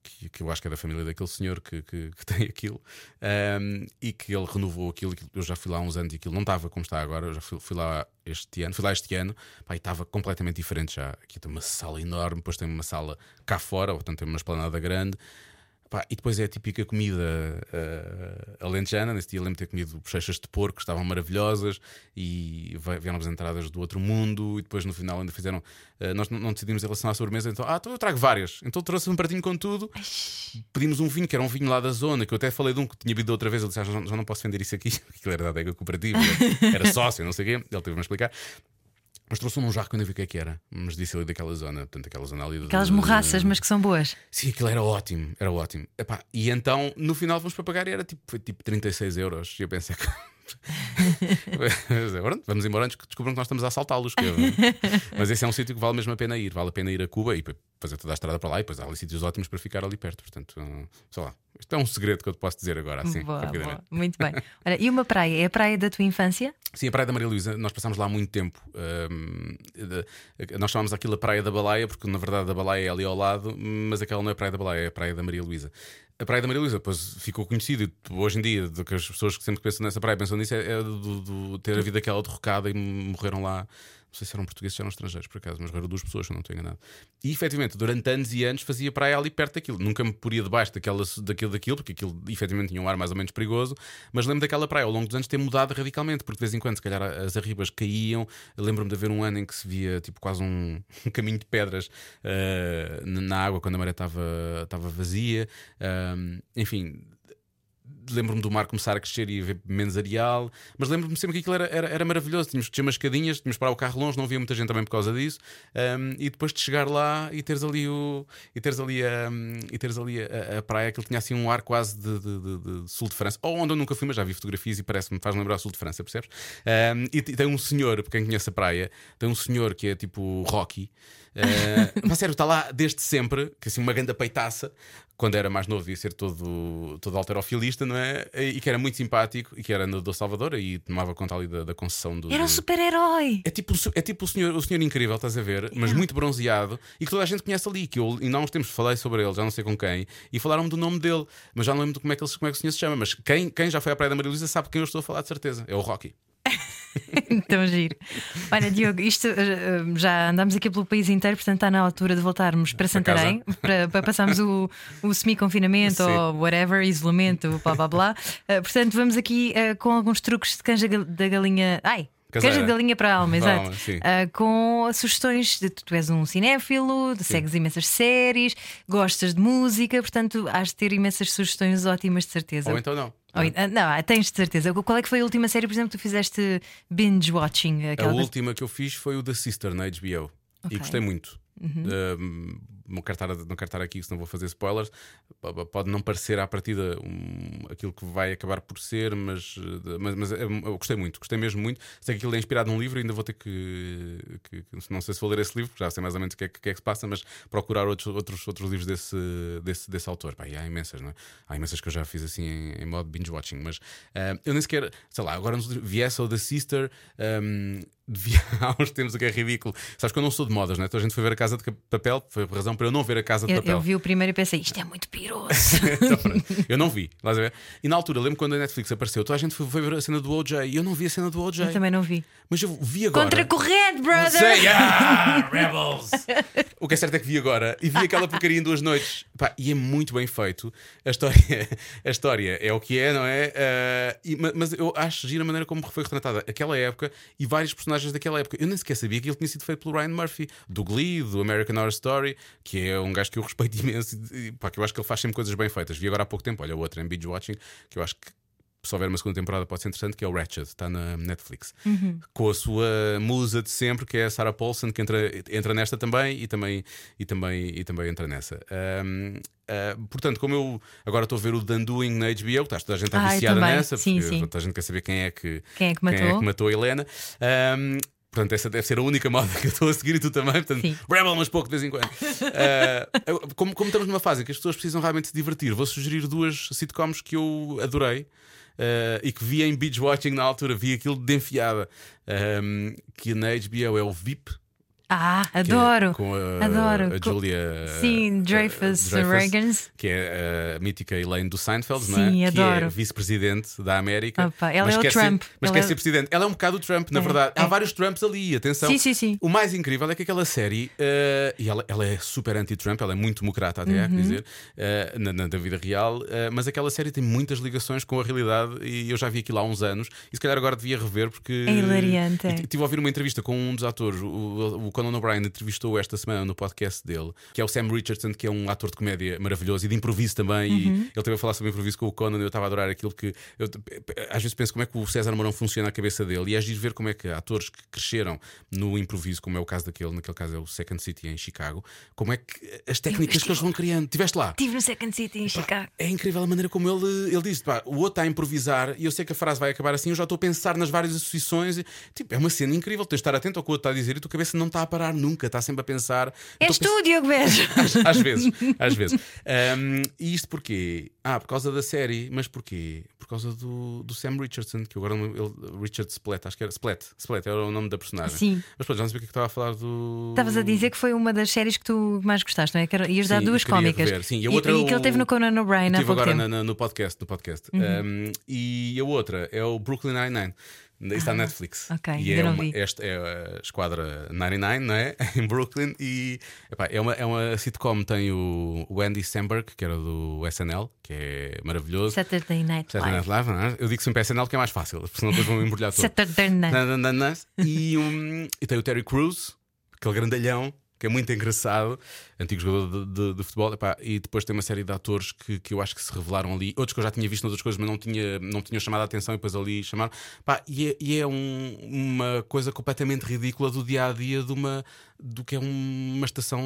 que, que eu acho que é da família daquele senhor que, que, que <laughs> tem aquilo ahm, e que ele renovou aquilo- Eu já fui lá há uns anos e aquilo não estava como está agora. Eu já fui, fui lá este ano, fui lá este ano pá, e estava completamente diferente já. Aqui tem uma sala enorme, depois tem uma sala cá fora, portanto tem uma esplanada grande. Pá, e depois é a típica comida eh, alentejana. Nesse dia lembro de ter comido bochechas de porco, que estavam maravilhosas, e vieram as entradas do outro mundo. E depois no final ainda fizeram. eh, nós não, decidimos em relação à sobremesa, então, ah, então eu trago várias. Então trouxe um pratinho com tudo. Pedimos um vinho, que era um vinho lá da zona, que eu até falei de um que tinha bebido outra vez. Ele disse, ah, já, não- já não posso vender isso aqui, <laughs> aquilo era da adega cooperativa, era sócio, não sei o quê. Ele teve-me a explicar. Mas trouxe-me um jarro que eu nem vi o que é que era. Mas disse ali daquela zona, portanto, aquela zona ali. Aquelas morraças, mas que são boas. Sim, aquilo era ótimo, era ótimo. Epá, e então, no final, fomos para pagar e era tipo, foi tipo 36 euros. E eu pensei <laughs> que. <laughs> Pronto, vamos embora antes que descubram que nós estamos a assaltá-los. que eu- Mas esse é um sítio que vale mesmo a pena ir. Vale a pena ir a Cuba e fazer toda a estrada para lá. E depois há ali sítios ótimos para ficar ali perto. Portanto, hum, sei lá. Isto é um segredo que eu te posso dizer agora, assim, boa, boa. Muito bem. Olha, e uma praia? É a praia da tua infância? Sim, a Praia da Maria Luísa, nós passámos lá há muito tempo. Ahm, de- nós chamamos aquilo a Praia da Baleia, porque na verdade a Baleia é ali ao lado, mas aquela não é a Praia da Baleia, é a Praia da Maria Luísa. A Praia da Maria Luísa, depois ficou conhecido, e hoje em dia, do que as pessoas que sempre pensam nessa praia pensam nisso, é, é do, do- ter vida aquela derrocada e morreram lá Não sei se eram portugueses ou eram estrangeiros, por acaso, mas eram duas pessoas, se não estou enganado. E efetivamente, durante anos e anos fazia praia ali perto daquilo. Nunca me poria debaixo daquela, daquilo, daquilo, porque aquilo efetivamente tinha um ar mais ou menos perigoso. Mas lembro daquela praia ao longo dos anos ter mudado radicalmente, porque de vez em quando, se calhar, as arribas caíam. Lembro-me de haver um ano em que se via tipo quase um, <laughs> um caminho de pedras eh, na água quando a maré estava vazia. Enfim, lembro-me do mar começar a crescer e haver menos areal, mas lembro-me sempre que aquilo era, era, era maravilhoso. Tínhamos que descer umas escadinhas, tínhamos que parar o carro longe, não havia muita gente também por causa disso. Um, e depois de chegar lá e teres ali o e teres ali a, e teres ali a, a praia, aquilo tinha assim um ar quase de, de- de- de sul de França, ou onde eu nunca fui, mas já vi fotografias e parece-me faz lembrar sul de França, percebes? Um, e tem um senhor, para quem conhece a praia, tem um senhor que é tipo Rocky. Uh, <laughs> mas sério, está lá desde sempre, que assim uma grande peitaça, quando era mais novo, ia ser todo, todo alterofilista, não é? E que era muito simpático e que era do Salvador e tomava conta ali da, da concessão do. Era um super-herói. é tipo, é tipo o, senhor, o senhor incrível, estás a ver? Mas muito bronzeado e que toda a gente conhece ali. Que eu ainda há uns tempos falei sobre ele, já não sei com quem, e falaram-me do nome dele, mas já não lembro de como é que, ele, como é que o senhor se chama. Mas quem, quem já foi à Praia da Maria Luísa sabe quem eu estou a falar de certeza. É o Rocky. <laughs> Tão giro. Olha, Diogo, isto eh, eh, já andámos aqui pelo país inteiro, portanto está na altura de voltarmos para Santarém para, para passarmos o, o semi-confinamento ou whatever, isolamento, blá blá blá. Eh, portanto, vamos aqui com alguns truques de canja da galinha. Ai! Caseira. Canja de galinha para a alma, exato. Eh, com sugestões de tu és um cinéfilo, segues imensas séries, gostas de música, portanto, has de ter imensas sugestões ótimas, de certeza. Ou então não. Não, tens de certeza. Qual é que foi a última série, por exemplo, que tu fizeste binge watching? A última que eu fiz foi o The Sister na HBO Ok. e gostei muito. Um, não, quero estar, não quero estar aqui, senão vou fazer spoilers. Pode não parecer à partida um, aquilo que vai acabar por ser, mas, mas, mas é- eu gostei muito, gostei mesmo muito. Sei que aquilo é inspirado num livro, ainda vou ter que, que- Não sei se vou ler esse livro, já sei mais ou menos o que é, que é que se passa, mas procurar outros, outros, outros livros desse, desse, desse autor. Pá, e há imensas, não é? Há imensas que eu já fiz assim em, em modo binge watching, mas uh, eu nem sequer, sei lá, agora viesse ao The Sister. um, devia <laughs> há uns tempos o que é ridículo. Sabes que eu não sou de modas, não é? Então a gente foi ver a casa de papel, foi a razão para eu não ver a casa de Eu, papel. eu vi o primeiro e pensei, isto é muito piroso. <laughs> Então, eu não vi, a ver? E na altura, lembro quando a Netflix apareceu, toda a gente foi, ver a cena do OJ e eu não vi a cena do OJ. eu também não vi. Mas eu vi agora. Contra corrente, brother! sei, ah, <laughs> Rebels! o que é certo é que vi agora e vi aquela porcaria em duas noites. Pá, e é muito bem feito. A história, a história é o que é, não é? Ah, e- ma- mas eu acho gira a maneira como foi retratada aquela época e vários personagens daquela época. Eu nem sequer sabia que ele tinha sido feito pelo Ryan Murphy, do Glee, do American Horror Story, que é um gajo que eu <laughs> respeito imenso. E, pá, que eu acho que ele faz sempre coisas bem feitas. Vi agora há pouco tempo, olha, outra em Beach Watching, que eu acho que se houver uma segunda temporada pode ser interessante, que é o Ratchet, está na Netflix. Com a sua musa de sempre, que é a Sarah Paulson, que entra, entra nesta também e também, e também, e também entra nessa. Ahm, ah, portanto, como eu agora estou a ver o The Undoing na HBO, que toda a gente está Ah, viciada nessa, Sim, porque sim. toda a gente quer saber quem é que, Quem é que matou? matou a Helena. Ahm, Portanto, essa deve ser a única moda <laughs> que eu estou a seguir e tu também. Portanto, Sim. Rebel, mas pouco de vez em quando. Eu- como, como estamos numa fase em que as pessoas precisam realmente se divertir, vou sugerir duas sitcoms que eu adorei. Ah, e que vi em binge watching na altura, vi aquilo de enfiada. Ahm, que na HBO é o VIP. Ah, é adoro! com a, adoro. a Julia. Sim, ah, Dreyfus, Dreyfus, Reagans. Que é a mítica Elaine do Seinfeld, não é? Sim, Que adoro. é vice-presidente da América. Opa, ela mas é o quer Trump. Ser, mas Ela quer é- ser presidente. Ela é um bocado o Trump, na É, verdade. Há é. vários Trumps ali, atenção. Sim, sim, sim. O mais incrível é que aquela série, eh, e ela, ela é super anti-Trump, ela é muito democrata, até há Uhum. que dizer, eh, na, na- da vida real, eh, mas aquela série tem muitas ligações com a realidade e eu já vi aquilo há uns anos e se calhar agora devia rever porque. É hilariante, é. Estive a ouvir uma entrevista com um dos atores, o, o Conan O'Brien entrevistou esta semana no podcast dele, que é o Sam Richardson, que é um ator de comédia maravilhoso e de improviso também. E Uhum. ele teve a falar sobre improviso com o Conan e eu estava a adorar aquilo que. Eu, às vezes penso como é que o César Mourão funciona a cabeça dele e é giro ver como é que atores que cresceram no improviso, como é o caso daquele, naquele caso é o Second City em Chicago, como é que as técnicas que eles vão criando. Tiveste lá? Estive no Second City em Chicago. É incrível a maneira como ele, ele disse: pá, o outro está a improvisar e eu sei que a frase vai acabar assim, eu já estou a pensar nas várias associações. E, tipo, é uma cena incrível. Tens de estar atento ao que o outro está a dizer e a tua cabeça não está a parar nunca, está sempre a pensar. És tu, Diogo Bejo! <laughs> às, vezes, às vezes. Um, e isto porquê? Ah, por causa da série, mas porquê? Por causa do, do Sam Richardson, que agora ele, Richard Splett, acho que era Splett, Splett era o nome da personagem. Sim. Mas pronto, já não sabia o que é que estava a falar do. Estavas a dizer que foi uma das séries que tu mais gostaste, não é? Que era- ias dar duas cómicas. rever, sim. E E, a outra é e que ele teve no Conan O'Brien agora. Uhum. na- na- no podcast, no podcast. Um, e a outra é o Brooklyn Nine-Nine. Isso está na Netflix. ok, e ainda é uma, esta é a Esquadra 99, não é? <laughs> em Brooklyn. E epá, é, uma, é uma sitcom. Tem o, o Andy Samberg, que era do SNL, que é maravilhoso. Saturday Night Saturday Live. Night Live, é? Eu digo sempre SNL que é mais fácil, senão depois vão embrulhar tudo. Saturday Night. E, um, e tem o Terry Crews, aquele grandalhão, que é muito engraçado, antigo jogador de, de- de futebol. epá, e depois tem uma série de atores que, que eu acho que se revelaram ali, outros que eu já tinha visto noutras coisas, mas não tinha, não tinha chamado a atenção e depois ali chamaram. Epá, e é, e é um- uma coisa completamente ridícula do dia a dia de uma, do que é um- uma estação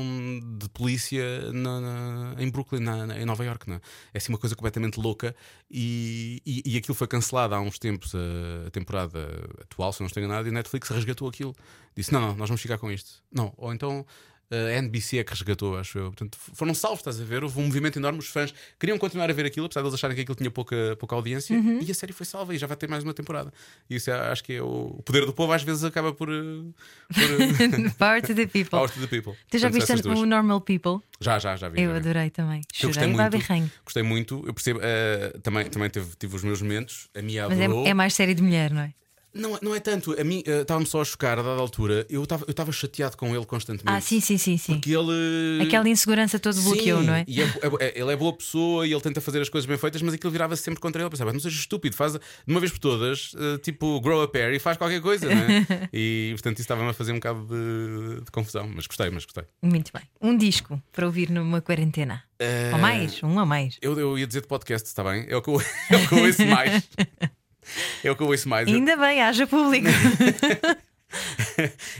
de polícia na- na- em Brooklyn, na- em Nova York. É? é assim uma coisa completamente louca e, e, e aquilo foi cancelado há uns tempos, a, a temporada atual, se não estou enganado, e a Netflix resgatou aquilo. Disse: não, não, nós vamos ficar com isto. Não, ou então. A NBC é que resgatou, acho eu. Portanto, foram salvos, estás a ver? Houve um movimento enorme. Os fãs queriam continuar a ver aquilo, apesar de eles acharem que aquilo tinha pouca, pouca audiência. E a série foi salva e já vai ter mais uma temporada. E isso é- acho que é o, o poder do povo, às vezes acaba por. eh, por Power to the people. Power to the people. Tu já Portanto, viste o Normal People? Já, já, já vi. Eu já vi. adorei também. Eu gostei muito. Gostei muito. Eu percebo. eh, também também teve, tive os meus momentos. A minha Mas adorou. é, é mais série de mulher, não é? Não, não é tanto. A mim eh, estava-me só a chocar a dada altura. Eu estava eu estava chateado com ele constantemente. Ah, sim, sim, sim, sim. Porque ele. Aquela insegurança todo bloqueou, Sim, não é? E é- é- é- ele é boa pessoa e ele tenta fazer as coisas bem feitas, mas aquilo virava-se sempre contra ele. Pensava, não seja estúpido, faz de uma vez por todas, eh, tipo, grow a pair e faz qualquer coisa, não é? <laughs> e portanto isso estava-me a fazer um bocado de, de confusão. Mas gostei, mas gostei. Muito bem. Um disco para ouvir numa quarentena. Eh, Ou mais? Um a mais. Eu, eu ia dizer de podcast, está bem? É o que eu, <laughs> é o que eu ouço mais. <laughs> É o que eu ouço mais. Eu- Ainda bem, haja público. <laughs>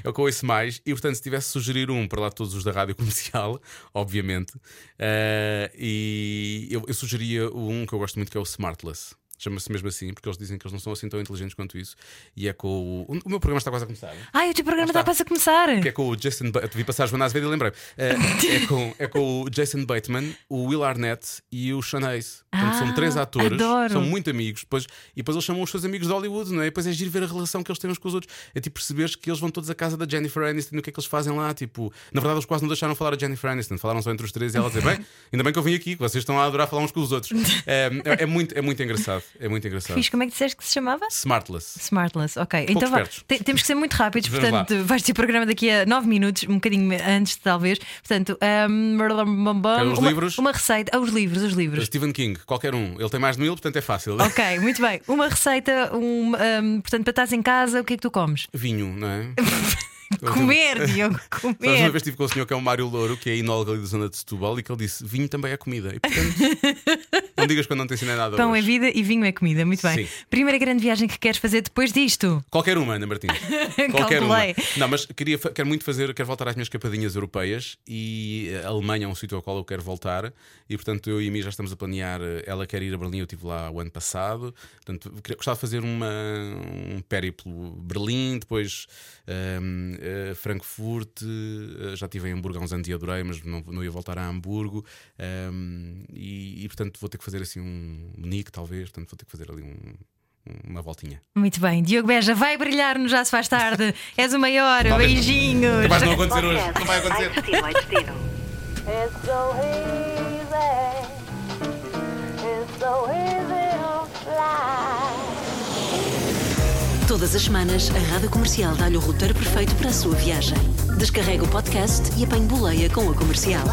é o que eu ouço mais. E portanto, se tivesse sugerir um para lá todos os da rádio comercial, <laughs> obviamente, eh, e eu, eu sugeria um que eu gosto muito que é o Smartless. Chama-se mesmo assim, porque eles dizem que eles não são assim tão inteligentes quanto isso. E é com o. O meu programa está quase a começar. Ai, o teu programa está. está quase a começar. Que é com o Jason Ba- Vi passar a Joana Azevedo e lembrei. Eh, é, com, é com o Jason Bateman, o Will Arnett e o Sean Hayes. Portanto, Ah, são três atores, adoro. são muito amigos. Depois, e depois eles chamam os seus amigos de Hollywood, não é? E depois é giro ver a relação que eles têm uns com os outros. É tipo perceberes que eles vão todos à casa da Jennifer Aniston e o que é que eles fazem lá. Tipo, na verdade, eles quase não deixaram falar a Jennifer Aniston, falaram só entre os três e ela dizer: Bem, ainda bem que eu vim aqui, que vocês estão a adorar falar uns com os outros. <laughs> É, é, é muito, é muito engraçado. É muito engraçado. Fiz, como é que disseste que se chamava? Smartless. Smartless, ok. Então te- temos que ser muito rápidos, Vamos lá. portanto, vais ter programa daqui a 9 minutos, um bocadinho antes, talvez. Portanto, um, uma, livros? uma receita. Ah, os livros, os livros. Stephen King, qualquer um. Ele tem mais de mil, portanto é fácil. Ok, muito bem. Uma receita, um, um, portanto, para estás em casa, o que é que tu comes? Vinho, não é? <laughs> Comer, Diogo, <laughs> Sabes, uma comer. vez estive com o senhor que é o Mário Louro, que é inólogo ali da zona de Setúbal, e que ele disse: vinho também é comida. E portanto, <laughs> não digas quando não te ensinei nada. Pão é hoje. vida e vinho é comida, muito bem. Sim. Primeira grande viagem que queres fazer depois disto? Qualquer uma, Ana Martins. <laughs> Qualquer uma. Não, mas queria, quero muito fazer, quero voltar às minhas escapadinhas europeias e a Alemanha é um sítio ao qual eu quero voltar. E portanto, eu e a mim já estamos a planear. eh, Ela quer ir a Berlim, eu estive lá o ano passado. Portanto, gostava de fazer uma, um périplo Berlim, depois ehm, eh, Frankfurt. eh, já estive em Hamburgo há uns anos e adorei, mas não, não ia voltar a Hamburgo. Ehm, e, e, portanto, vou ter que fazer assim um Munique, talvez. Portanto, vou ter que fazer ali um- uma voltinha. Muito bem, Diogo Beja, vai brilhar no Já Se Faz Tarde. És o maior, Talvez não. beijinhos. Não acontecer hoje. Não vai Ai, acontecer. destino, ai, destino. It's so easy. It's so easy to fly. Todas as semanas, a Rádio Comercial dá-lhe o roteiro perfeito para a sua viagem. Descarrega o podcast e apanhe boleia com a comercial.